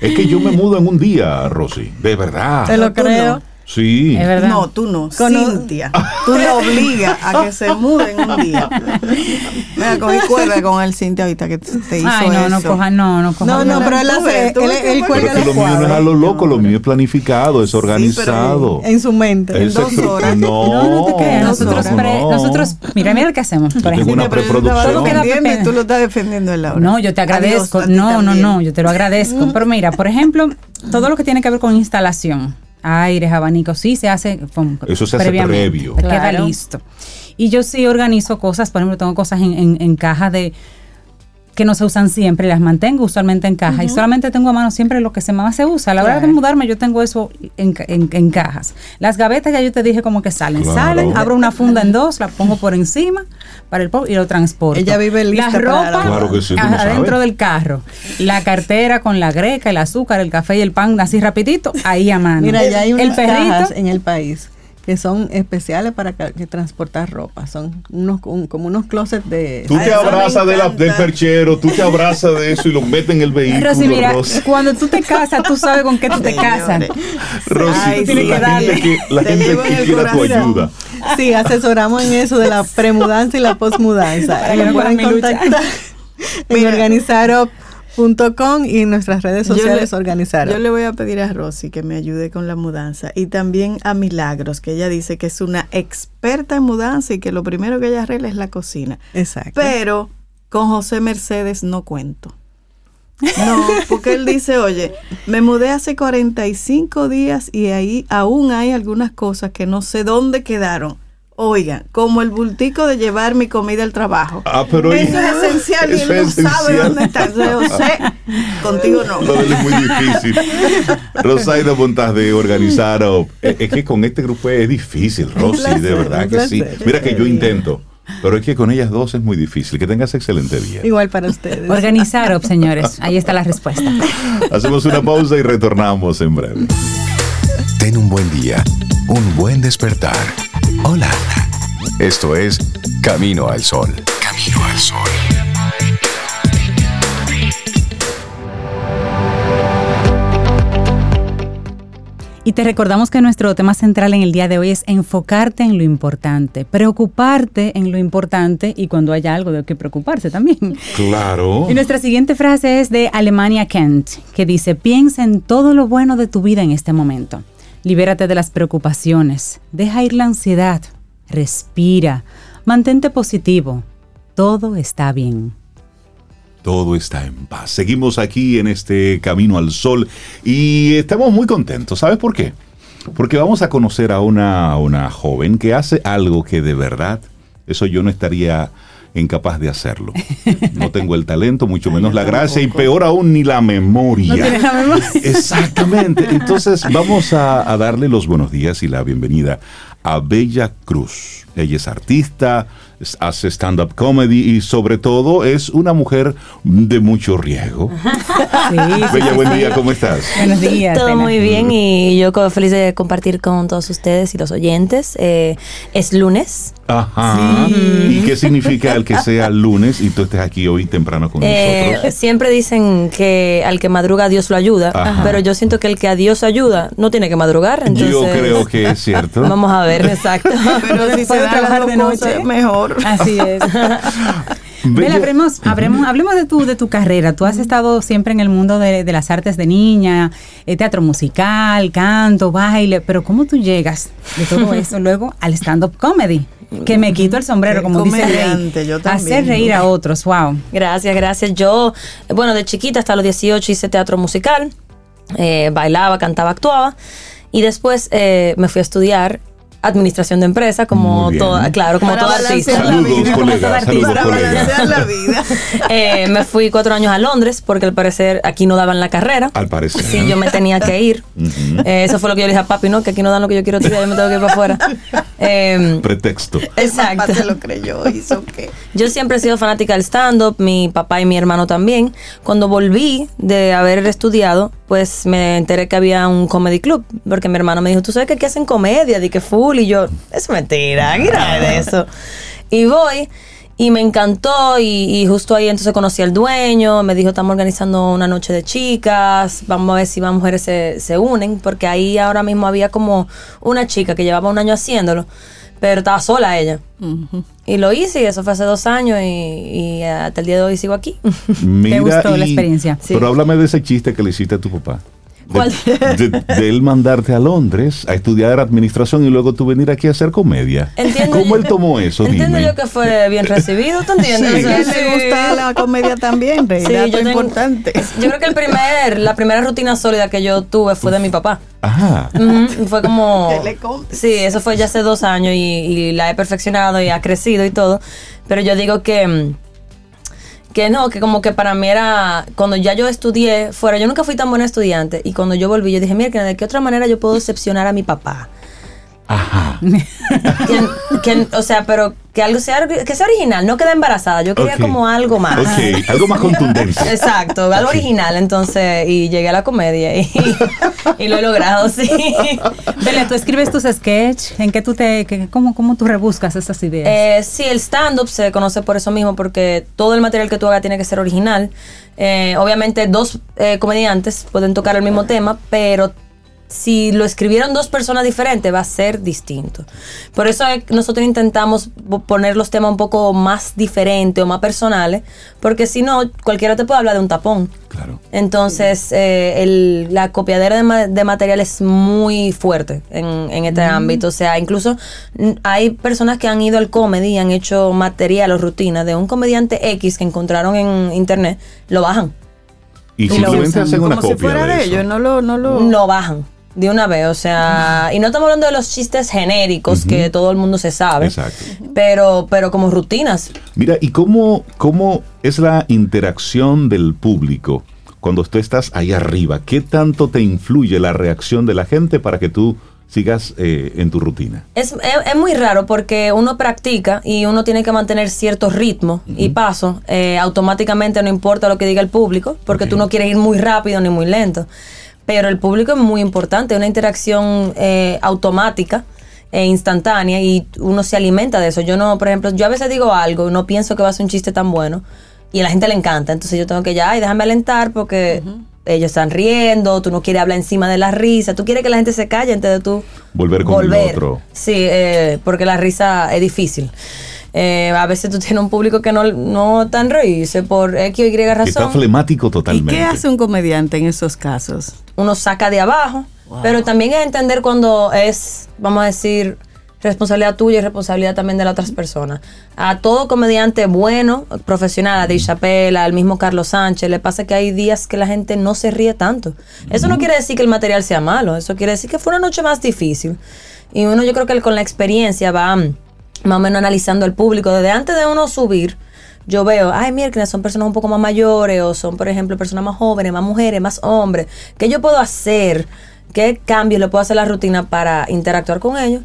es que yo me mudo en un día, Rosy. De verdad. Te lo creo. no. Sí. Es verdad. No, tú no, Cintia. Tú la obligas a que se mude en un día. Mira, cogí cuerda con el Cintia ahorita que te hizo Ay, no, no coja, no, no coja. No, no, pero él hace, él, él Pero cuelga es que lo mío no es a lo loco, lo mío es planificado, es organizado. en su mente. en dos horas. No, No, no te creas. Nosotros, pre- nosotros, mira, mira lo que hacemos. Por tengo ejemplo, una Pero yo te estaba preproducción. tú lo estás defendiendo en la hora. No, yo te agradezco. Adiós, no, no, no, yo te lo agradezco. Pero mira, por ejemplo, todo lo que tiene que ver con instalación, aires, abanicos, sí se hace con- Eso se hace previo. Queda listo. Y yo sí organizo cosas, por ejemplo, tengo cosas en, en, en caja de que no se usan siempre, las mantengo usualmente en caja y solamente tengo a mano siempre lo que se más se usa. A la hora de Claro. mudarme yo tengo eso en, ca- en- en cajas. Las gavetas ya yo te dije como que salen, Claro. salen, abro una funda en dos, la pongo por encima para el pop y lo transporto. Ella vive lista La para ropa la- Claro que sí, adentro del carro, la cartera con la greca, el azúcar, el café y el pan así rapidito, ahí a mano. Mira, ya hay el unas cajas perrito. en el país que son especiales para que transportar ropa. Son unos un- como unos closets de... Tú te abrazas de la- del perchero, tú te abrazas de eso y lo metes en el vehículo. Rosy, mira, Rosy. cuando tú te casas, tú sabes con qué tú te casas. Rosy, Ay, la sí, gente dale. que, la Te gente que quiera tu ayuda. Sí, asesoramos en eso de la premudanza y la posmudanza. Para que no contactar en Mira. organizarup.com y en nuestras redes Yo sociales le- organizaron. Yo le voy a pedir a Rosy que me ayude con la mudanza y también a Milagros, que ella dice que es una experta en mudanza y que lo primero que ella arregla es la cocina. Exacto. Pero con José Mercedes no cuento. No, porque él dice, oye, me mudé hace 45 días y ahí aún hay algunas cosas que no sé dónde quedaron. Oigan, como el bultico de llevar mi comida al trabajo. Ah, pero Eso es esencial y él no sabe dónde está. Entonces, José, contigo no. Lo de él es muy difícil. Rosaida Montas de organizar. o- eh, es que con este grupo es difícil, Rosy, placer, de verdad que sí. Mira que yo intento, pero es que con ellas dos es muy difícil. Que tengas excelente día. Igual para ustedes. Organizar, señores. Ahí está la respuesta. Hacemos una pausa y retornamos en breve. Ten un buen día, un buen despertar. Hola. Esto es Camino al Sol. Camino al Sol. Y te recordamos que nuestro tema central en el día de hoy es enfocarte en lo importante, preocuparte en lo importante y cuando haya algo de que preocuparse también. Claro. Y nuestra siguiente frase es de Alemania Kent, que dice, piensa en todo lo bueno de tu vida en este momento. Libérate de las preocupaciones, deja ir la ansiedad, respira, mantente positivo, todo está bien. todo está en paz. Seguimos aquí en este camino al sol y estamos muy contentos. ¿Sabes por qué? Porque vamos a conocer a una, una joven que hace algo que de verdad, eso yo no estaría incapaz de hacerlo. No tengo el talento, mucho menos la gracia y peor aún ni la memoria. Exactamente. Entonces vamos a, a darle los buenos días y la bienvenida a Bella Cruz. Ella es artista, hace stand-up comedy y sobre todo es una mujer de mucho riesgo. Sí, Bella, sí, buen sí. día, ¿cómo estás? Buenos días. Todo muy bien y yo feliz de compartir con todos ustedes y los oyentes. Eh, es lunes. Ajá. ¿Y qué significa el que sea lunes y tú estés aquí hoy temprano con Eh, nosotros? siempre dicen que al que madruga Dios lo ayuda, Ajá. pero yo siento que el que a Dios ayuda no tiene que madrugar. Entonces, Yo creo que es cierto. Vamos a ver, exacto. Pero si se trabajar de noche. mejor. Así es. Bella- hablemos, hablemos, hablemos de tu, de tu carrera. Tú has estado siempre en el mundo de, de las artes de niña, eh, teatro musical, canto, baile, pero ¿cómo tú llegas de todo eso luego al stand-up comedy? Que me quito el sombrero, como dice Rey. yo también. Hacer reír a otros, wow. Gracias, gracias. Yo, bueno, de chiquita hasta los 18 hice teatro musical, eh, bailaba, cantaba, actuaba. Y después eh, me fui a estudiar administración de empresa, como toda, claro, como balancear artista. Saludos, colegas. Saludos, balancear la vida. Eh, me fui cuatro años a Londres porque al parecer aquí no daban la carrera. Al parecer. Sí, yo me tenía que ir. Eh, eso fue lo que yo le dije a papi, ¿no? Que aquí no dan lo que yo quiero estudiar, yo me tengo que ir para afuera. Eh, Pretexto. exacto. Papá se lo creyó, hizo que. Yo siempre he sido fanática del stand-up, mi papá y mi hermano también. Cuando volví de haber estudiado, pues me enteré que había un comedy club, porque mi hermano me dijo, ¿tú sabes que aquí hacen comedia? Di que full, y yo, es mentira, ¿qué nada de eso? Y voy, y me encantó, y, y justo ahí entonces conocí al dueño, me dijo, estamos organizando una noche de chicas, vamos a ver si más mujeres se, se unen, porque ahí ahora mismo había como una chica que llevaba un año haciéndolo, pero estaba sola ella. Y lo hice y eso fue hace dos años y, y hasta el día de hoy sigo aquí. Mira, gustó la experiencia? Sí. Pero háblame de ese chiste que le hiciste a tu papá. De, ¿Cuál? de- de él mandarte a Londres a estudiar administración y luego tú venir aquí a hacer comedia. Entiendo ¿Cómo yo- él tomó eso? Entiendo Dime. yo que fue bien recibido, ¿tú entiendes? A O sea, le gusta la comedia también, Rey. Sí, yo tengo- importante. Yo creo que el primer, la primera rutina sólida que yo tuve fue de mi papá. Ajá. Fue como... Sí, eso fue ya hace dos años y, y la he perfeccionado y ha crecido y todo. Pero yo digo que... Que no, que como que para mí era... Cuando ya yo estudié fuera, yo nunca fui tan buena estudiante. Y cuando yo volví, yo dije, mira, ¿de qué otra manera yo puedo decepcionar a mi papá? Ajá. Que, que- o sea, pero que algo sea, que sea original, no quede embarazada. Yo quería como algo más. Ok, algo más contundente. Exacto, algo original, entonces, y llegué a la comedia y, y lo he logrado, sí. Bella, tú escribes tus sketches, ¿en qué tú te, que- cómo, cómo tú rebuscas esas ideas? Eh, sí, el stand-up se conoce por eso mismo, porque todo el material que tú hagas tiene que ser original. Eh, obviamente, dos eh, comediantes pueden tocar el mismo tema, pero si lo escribieron dos personas diferentes, va a ser distinto. Por eso es que nosotros intentamos poner los temas un poco más diferentes o más personales, porque si no, cualquiera te puede hablar de un tapón. Claro. Entonces, eh, el- la copiadera de, ma- de material es muy fuerte en, en este ámbito. O sea, incluso mm, hay personas que han ido al comedy y han hecho material o rutina de un comediante X que encontraron en internet, lo bajan. Y Y lo simplemente usan hacen una Como si copia fuera de de eso. ellos, no lo, no lo. Lo bajan de una vez. O sea, y no estamos hablando de los chistes genéricos que todo el mundo se sabe, Exacto. pero, pero como rutinas. Mira, ¿y cómo, cómo es la interacción del público cuando tú estás ahí arriba? ¿Qué tanto te influye la reacción de la gente para que tú sigas eh, en tu rutina? Es, es- es muy raro porque uno practica y uno tiene que mantener cierto ritmo y paso. eh, automáticamente no importa lo que diga el público, porque tú no quieres ir muy rápido ni muy lento. Pero el público es muy importante, una interacción eh, automática e instantánea y uno se alimenta de eso. Yo no, por ejemplo, yo a veces digo algo y no pienso que va a ser un chiste tan bueno y a la gente le encanta. Entonces yo tengo que ya, ay, déjame alentar porque ellos están riendo, tú no quieres hablar encima de la risa, tú quieres que la gente se calle antes de tú Volver con el otro. Sí, eh, porque la risa es difícil. Eh, a veces tú tienes un público que no, no en reírse por X o Y Que está razón. flemático ¿Y totalmente. qué hace un comediante en esos casos? Uno saca de abajo, pero también es entender cuando es, vamos a decir, responsabilidad tuya y responsabilidad también de las otras personas. A todo comediante bueno, profesional, a Dave Chappelle, al mismo Carlos Sánchez, le pasa que hay días que la gente no se ríe tanto. Eso no quiere decir que el material sea malo, eso quiere decir que fue una noche más difícil. Y uno yo creo que con la experiencia va mm, más o menos analizando al público. Desde antes de uno subir, yo veo, ay, mira, son personas un poco más mayores o son, por ejemplo, personas más jóvenes, más mujeres, más hombres. ¿Qué yo puedo hacer? ¿Qué cambios le puedo hacer a la rutina para interactuar con ellos?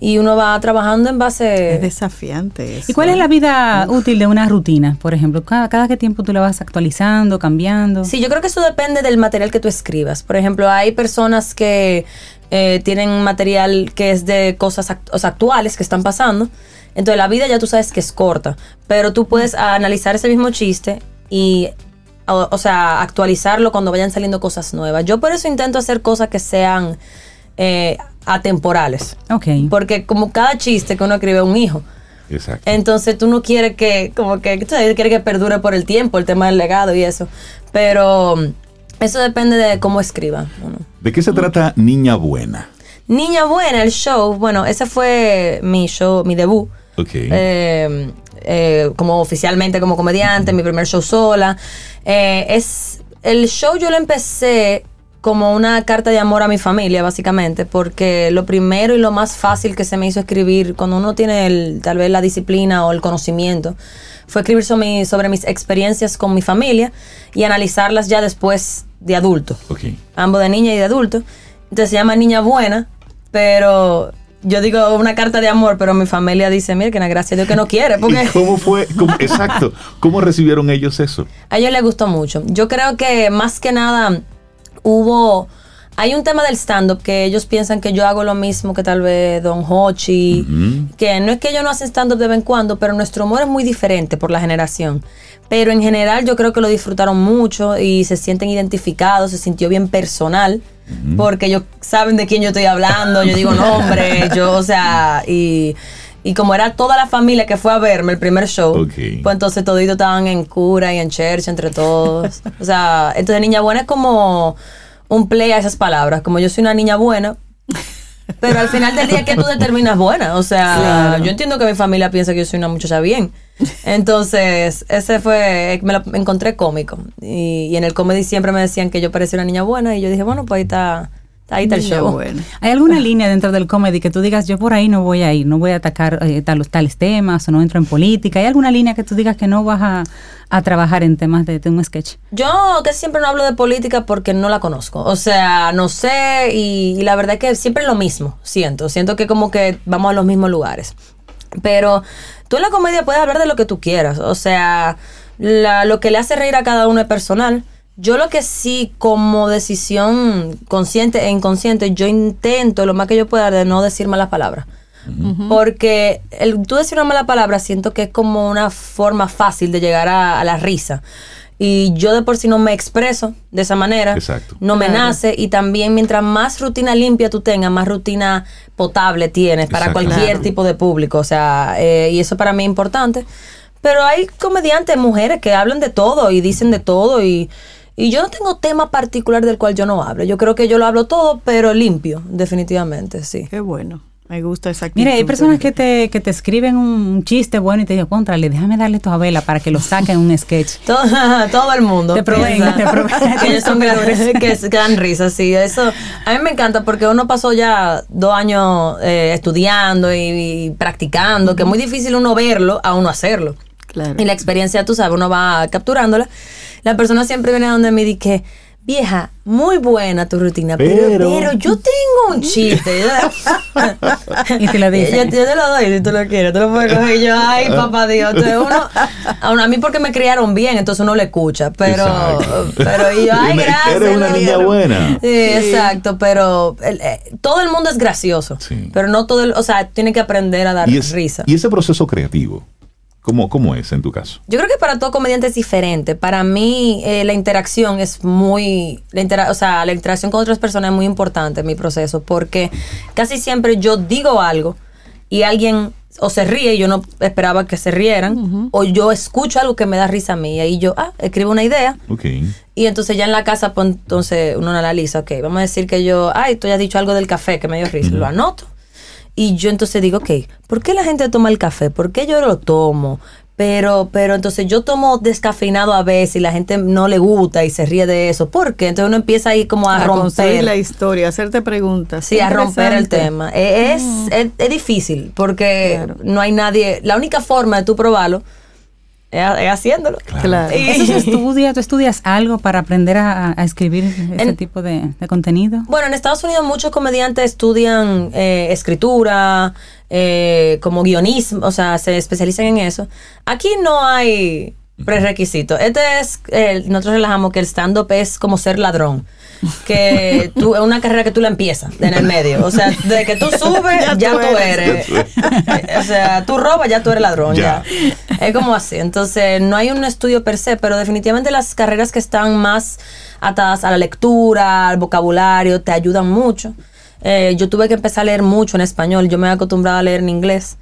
Y uno va trabajando en base... Es desafiante eso. ¿Y cuál es la vida útil de una rutina? Por ejemplo, cada, cada qué tiempo tú la vas actualizando, cambiando. Sí, yo creo que eso depende del material que tú escribas. Por ejemplo, hay personas que eh, tienen material que es de cosas act- o sea, actuales que están pasando. Entonces la vida ya tú sabes que es corta, pero tú puedes analizar ese mismo chiste y, o, o sea, actualizarlo cuando vayan saliendo cosas nuevas. Yo por eso intento hacer cosas que sean eh, atemporales. Ok. Porque como cada chiste que uno escribe es un hijo. Exacto. Entonces tú no quieres que, como que, tú sabes, quieres que perdure por el tiempo, el tema del legado y eso. Pero eso depende de cómo escriba uno. ¿De qué se trata Niña Buena? Niña Buena, el show, bueno, ese fue mi show, mi debut. Ok. Eh, eh, como oficialmente como comediante, mi primer show sola. Eh, es el show yo lo empecé como una carta de amor a mi familia, básicamente, porque lo primero y lo más fácil que se me hizo escribir cuando uno tiene el, tal vez la disciplina o el conocimiento fue escribir sobre, mi- sobre mis experiencias con mi familia y analizarlas ya después de adulto ok. ambos de niña y de adulto. Entonces se llama Niña Buena, pero yo digo una carta de amor, pero mi familia dice, mira, que gracias a Dios que no quiere, porque ¿Y cómo fue? cómo- exacto. ¿Cómo recibieron ellos eso? a ellos les gustó mucho. Yo creo que más que nada hubo... Hay un tema del stand-up que ellos piensan que yo hago lo mismo que tal vez Don Hochi, que no es que ellos no hacen stand-up de vez en cuando, pero nuestro humor es muy diferente por la generación. Pero en general yo creo que lo disfrutaron mucho y se sienten identificados, se sintió bien personal, porque ellos saben de quién yo estoy hablando, yo digo nombre, yo, o sea, y, y como era toda la familia que fue a verme el primer show, Ok. pues entonces toditos estaban en cura y en church entre todos. O sea, entonces niña buena es como un play a esas palabras. Como yo soy una niña buena, pero al final del día que tú determinas buena. O sea, yo entiendo que mi familia piensa que yo soy una muchacha bien. Entonces, ese fue, me lo encontré cómico. Y, y en el comedy siempre me decían que yo parecía una niña buena y yo dije, bueno, pues ahí está, ahí está el show. buena. ¿Hay alguna línea dentro del comedy que tú digas, yo por ahí no voy a ir, no voy a atacar eh, tal- tales temas o no entro en política? ¿Hay alguna línea que tú digas que no vas a, a trabajar en temas de, de un sketch? Yo casi siempre no hablo de política porque no la conozco. O sea, no sé y, y la verdad es que siempre es lo mismo, siento. Siento que como que vamos a los mismos lugares. Pero tú en la comedia puedes hablar de lo que tú quieras. O sea, la- lo que le hace reír a cada uno es personal. Yo lo que sí, como decisión consciente e inconsciente, yo intento lo más que yo pueda de no decir malas palabras. Porque el, tú decir una mala palabra siento que es como una forma fácil de llegar a, a la risa. Y yo de por sí no me expreso de esa manera. Exacto. No me nace. Y también mientras más rutina limpia tú tengas, más rutina potable tienes para Exacto. cualquier Claro. tipo de público. O sea, eh, y eso para mí es importante. Pero hay comediantes, mujeres que hablan de todo y dicen de todo y... Y yo no tengo tema particular del cual yo no hablo. Yo creo que yo lo hablo todo, pero limpio, definitivamente, sí. Qué bueno. Me gusta esa actitud. Mira, hay personas que te, que te escriben un chiste bueno y te dicen, contrale, déjame darle esto a Vela para que lo saque en un sketch. Todo, todo el mundo. Te proveen, te proveen. que ellos son que, que dan risa, sí. Eso, a mí me encanta porque uno pasó ya dos años eh, estudiando y, y practicando, que es muy difícil uno verlo a uno hacerlo. Claro. Y la experiencia, tú sabes, uno va capturándola. La persona siempre viene a donde me dice que, vieja, muy buena tu rutina, pero, Pero- pero yo tengo un chiste. Y te lo dice. Yo, yo te lo doy si tú lo quieres, tú lo puedes coger y yo, ay, papá Dios. Entonces uno, a, uno- a mí porque me criaron bien, entonces uno le escucha, pero, Exacto. pero y yo, ay, gracias. eres una niña buena. Sí, exacto, pero el- eh, todo el mundo es gracioso, Sí. pero no todo el, o sea, tiene que aprender a dar Y, es- risa. y ese proceso creativo, ¿cómo, ¿cómo es en tu caso? Yo creo que para todo comediante es diferente. Para mí eh, la interacción es muy, la intera- o sea, la interacción con otras personas es muy importante en mi proceso porque casi siempre yo digo algo y alguien o se ríe y yo no esperaba que se rieran o yo escucho algo que me da risa a mí y ahí yo, ah, escribo una idea Ok. y entonces ya en la casa pues entonces uno analiza, ok, vamos a decir que yo, ay, tú ya has dicho algo del café que me dio risa, lo anoto. Y yo entonces digo, ok, ¿por qué la gente toma el café? ¿Por qué yo lo tomo? Pero, pero entonces yo tomo descafeinado a veces y la gente no le gusta y se ríe de eso. ¿Por qué? Entonces uno empieza ahí como a, A romper. la historia, hacerte preguntas. Sí, a romper el tema. Eh, Es, es, es difícil porque Claro. no hay nadie. La única forma de tú probarlo es, es haciéndolo. Claro. Y- ¿Eso se estudia? ¿Tú estudias algo para aprender a, a escribir ese En- tipo de, de contenido? Bueno, en Estados Unidos muchos comediantes estudian eh, escritura, eh, como guionismo, o sea, se especializan en eso. Aquí no hay prerequisito. Este es, eh, nosotros relajamos que el stand-up es como ser ladrón. Que tú, es una carrera que tú la empiezas en el medio. O sea, de que tú subes, ya, Ya tú eres. o sea, tú robas, ya tú eres ladrón. Ya. Ya. Es como así. Entonces, no hay un estudio per se, pero definitivamente las carreras que están más atadas a la lectura, al vocabulario, te ayudan mucho. Eh, yo tuve que empezar a leer mucho en español. Yo me he acostumbrado a leer en inglés.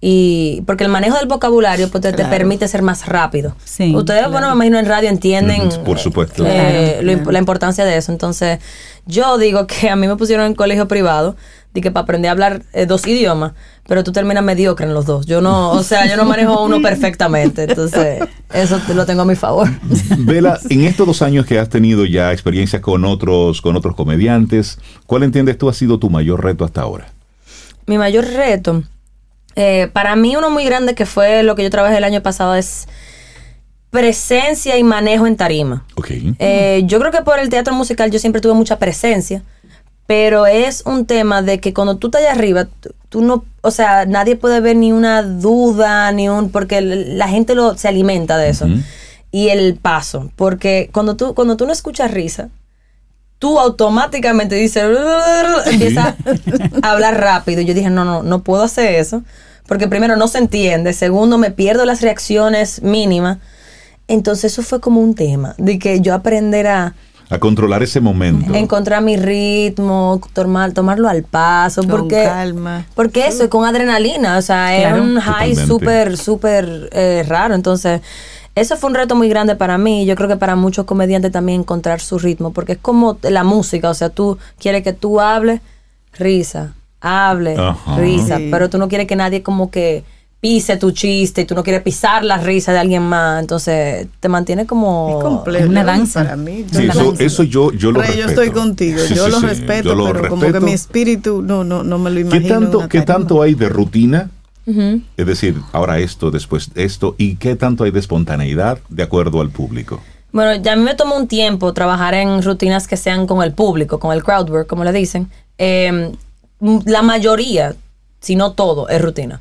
Y porque el manejo del vocabulario pues, te, te permite ser más rápido. Sí, Ustedes, bueno, me imagino en radio entienden por supuesto. eh, Claro, lo imp- la importancia de eso. Entonces, yo digo que a mí me pusieron en colegio privado, de que para aprender a hablar eh, dos idiomas, pero tú terminas mediocre en los dos. Yo no, o sea, yo no manejo uno perfectamente. Entonces, eso te- lo tengo a mi favor. Vela, en estos dos años que has tenido ya experiencia con otros, con otros comediantes, ¿cuál entiendes tú ha sido tu mayor reto hasta ahora? Mi mayor reto, eh, para mí uno muy grande que fue lo que yo trabajé el año pasado es presencia y manejo en tarima. Eh, yo creo que por el teatro musical yo siempre tuve mucha presencia, pero es un tema de que cuando tú estás allá arriba, tú, no, o sea, nadie puede ver ni una duda, ni un, porque la gente lo, se alimenta de eso. Y el paso, porque cuando tú, cuando tú no escuchas risa, tú automáticamente dices, empieza a hablar rápido. Y yo dije, no, no, no puedo hacer eso. Porque primero no se entiende, segundo me pierdo las reacciones mínimas. Entonces eso fue como un tema, de que yo aprender a A controlar ese momento. encontrar mi ritmo, tomar, tomarlo al paso, Con porque, calma. porque eso es con adrenalina, o sea, es Claro. un high súper, súper eh, raro. Entonces, eso fue un reto muy grande para mí. y Yo creo que para muchos comediantes también encontrar su ritmo, porque es como la música, o sea, tú quieres que tú hables, risa, hable, Ajá. risa, Sí. pero tú no quieres que nadie como que pise tu chiste y tú no quieres pisar la risa de alguien más, entonces te mantiene como Es complejo. Una danza. Para mí. Sí, Una eso, danza. eso yo, yo lo Rey, respeto. yo estoy contigo, Sí, yo sí, lo sí, respeto, yo lo pero como que mi espíritu no, no, no me lo ¿Qué imagino. en tanto, ¿Qué tanto hay de rutina? Es decir, ahora esto, después esto, y qué tanto hay de espontaneidad de acuerdo al público. Bueno, ya a mí me tomó un tiempo trabajar en rutinas que sean con el público, con el crowd work, como le dicen. Eh, m- la mayoría, si no todo, es rutina.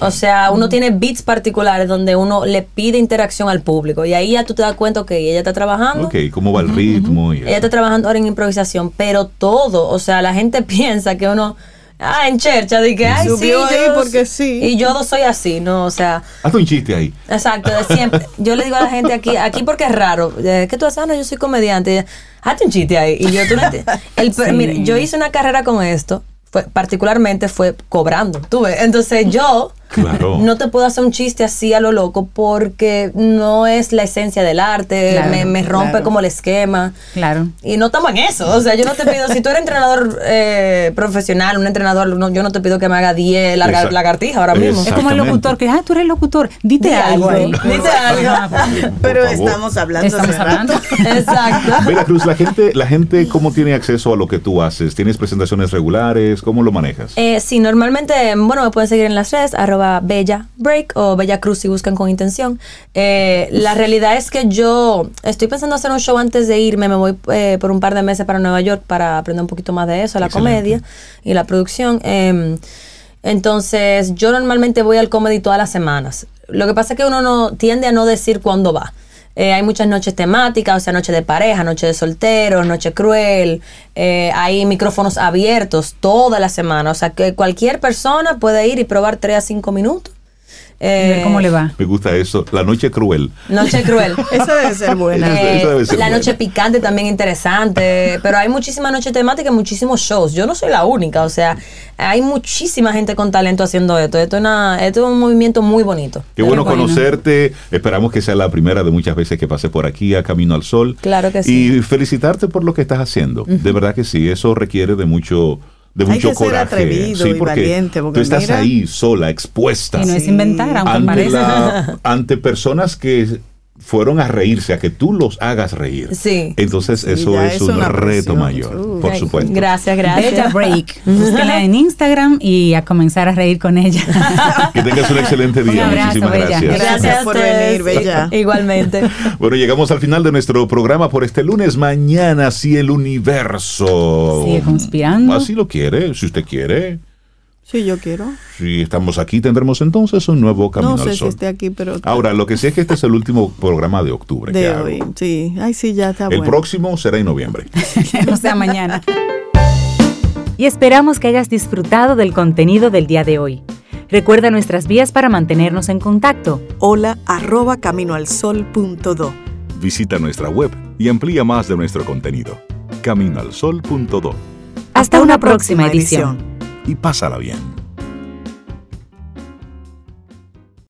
O sea, uno tiene beats particulares donde uno le pide interacción al público y ahí ya tú te das cuenta que ella está trabajando. Ok, ¿cómo va el ritmo? Y Ella está trabajando ahora en improvisación, pero todo, o sea, la gente piensa que uno, ah, en chercha, de que, ay, Subió sí, ahí yo- porque sí. Y yo soy así, ¿no? O sea, Hazte un chiste ahí. Exacto, de siempre. Yo le digo a la gente aquí, aquí porque es raro, que tú haces, ah, no, yo soy comediante. Hazte un chiste ahí. Y yo, tú no entiendes. El, mira, yo hice una carrera con esto, particularmente fue cobrando, tú ves. Entonces yo Claro. no te puedo hacer un chiste así a lo loco porque no es la esencia del arte, Claro, me, me rompe claro. como el esquema. Claro. Y no estamos en eso. O sea, yo no te pido, si tú eres entrenador eh, profesional, un entrenador, no, yo no te pido que me haga 10 larga- Exacto. lagartijas ahora mismo. Es como el locutor que, ah, tú eres locutor, dite Di algo. algo, ahí. dite algo. Ajá, Pero estamos hablando Estamos hace hablando. rato. Exacto. Veracruz, la gente, la gente, ¿cómo tiene acceso a lo que tú haces? ¿Tienes presentaciones regulares? ¿Cómo lo manejas? Eh, sí, normalmente, bueno, me pueden seguir en las redes, arroba Bella Break o Bella Cruz si buscan con intención. Eh, la realidad es que yo estoy pensando hacer un show antes de irme, me voy eh, por un par de meses para Nueva York para aprender un poquito más de eso, la Excelente. comedia y la producción. Eh, entonces, yo normalmente voy al comedy todas las semanas. Lo que pasa es que uno no tiende a no decir cuándo va. Eh, hay muchas noches temáticas, o sea, noche de pareja, noche de solteros, noche cruel. eh, hay micrófonos abiertos toda la semana. O sea, que cualquier persona puede ir y probar 3 a 5 minutos. Y ver Eh, cómo le va. Me gusta eso. La noche cruel. Noche cruel. Esa debe ser buena. Eh, esa debe ser la buena. noche picante también interesante, pero hay muchísimas noches temáticas y muchísimos shows. Yo no soy la única, o sea, hay muchísima gente con talento haciendo esto. Esto es, una, esto es un movimiento muy bonito. Qué bueno bueno. conocerte. Esperamos que sea la primera de muchas veces que pase por aquí a Camino al Sol. Claro que sí. Y felicitarte por lo que estás haciendo. De verdad que sí, eso requiere de mucho de Hay mucho que ser coraje. atrevido y porque valiente, porque tú estás mira- ahí sola, expuesta. Y no es Sí. inventar, aunque ante, parezca. la- ante personas que fueron a reírse, a que tú los hagas reír. Sí. Entonces eso es es un reto presión. mayor, Uh. por supuesto. Gracias, Bella gracias. Break. Búsquela en Instagram y a comenzar a reír con ella. Que tengas un excelente Un día. abrazo, Muchísimas Bella. gracias. Gracias por venir, Bella. Igualmente. Bueno, llegamos al final de nuestro programa por este lunes. Mañana, si el universo Sigue conspirando. así lo quiere, si usted quiere. Sí, yo quiero. Si estamos aquí, tendremos entonces un nuevo Camino No sé al si Sol. esté aquí, pero Ahora, lo que sé es que este es el último programa de octubre. que de hago. hoy. Sí, ay, sí, ya está El bueno. próximo será en noviembre. o sea, mañana. y esperamos que hayas disfrutado del contenido del día de hoy. Recuerda nuestras vías para mantenernos en contacto. Hola arroba caminoalsol.do. Visita nuestra web y amplía más de nuestro contenido. Caminoalsol.do Hasta una próxima edición y pásala bien.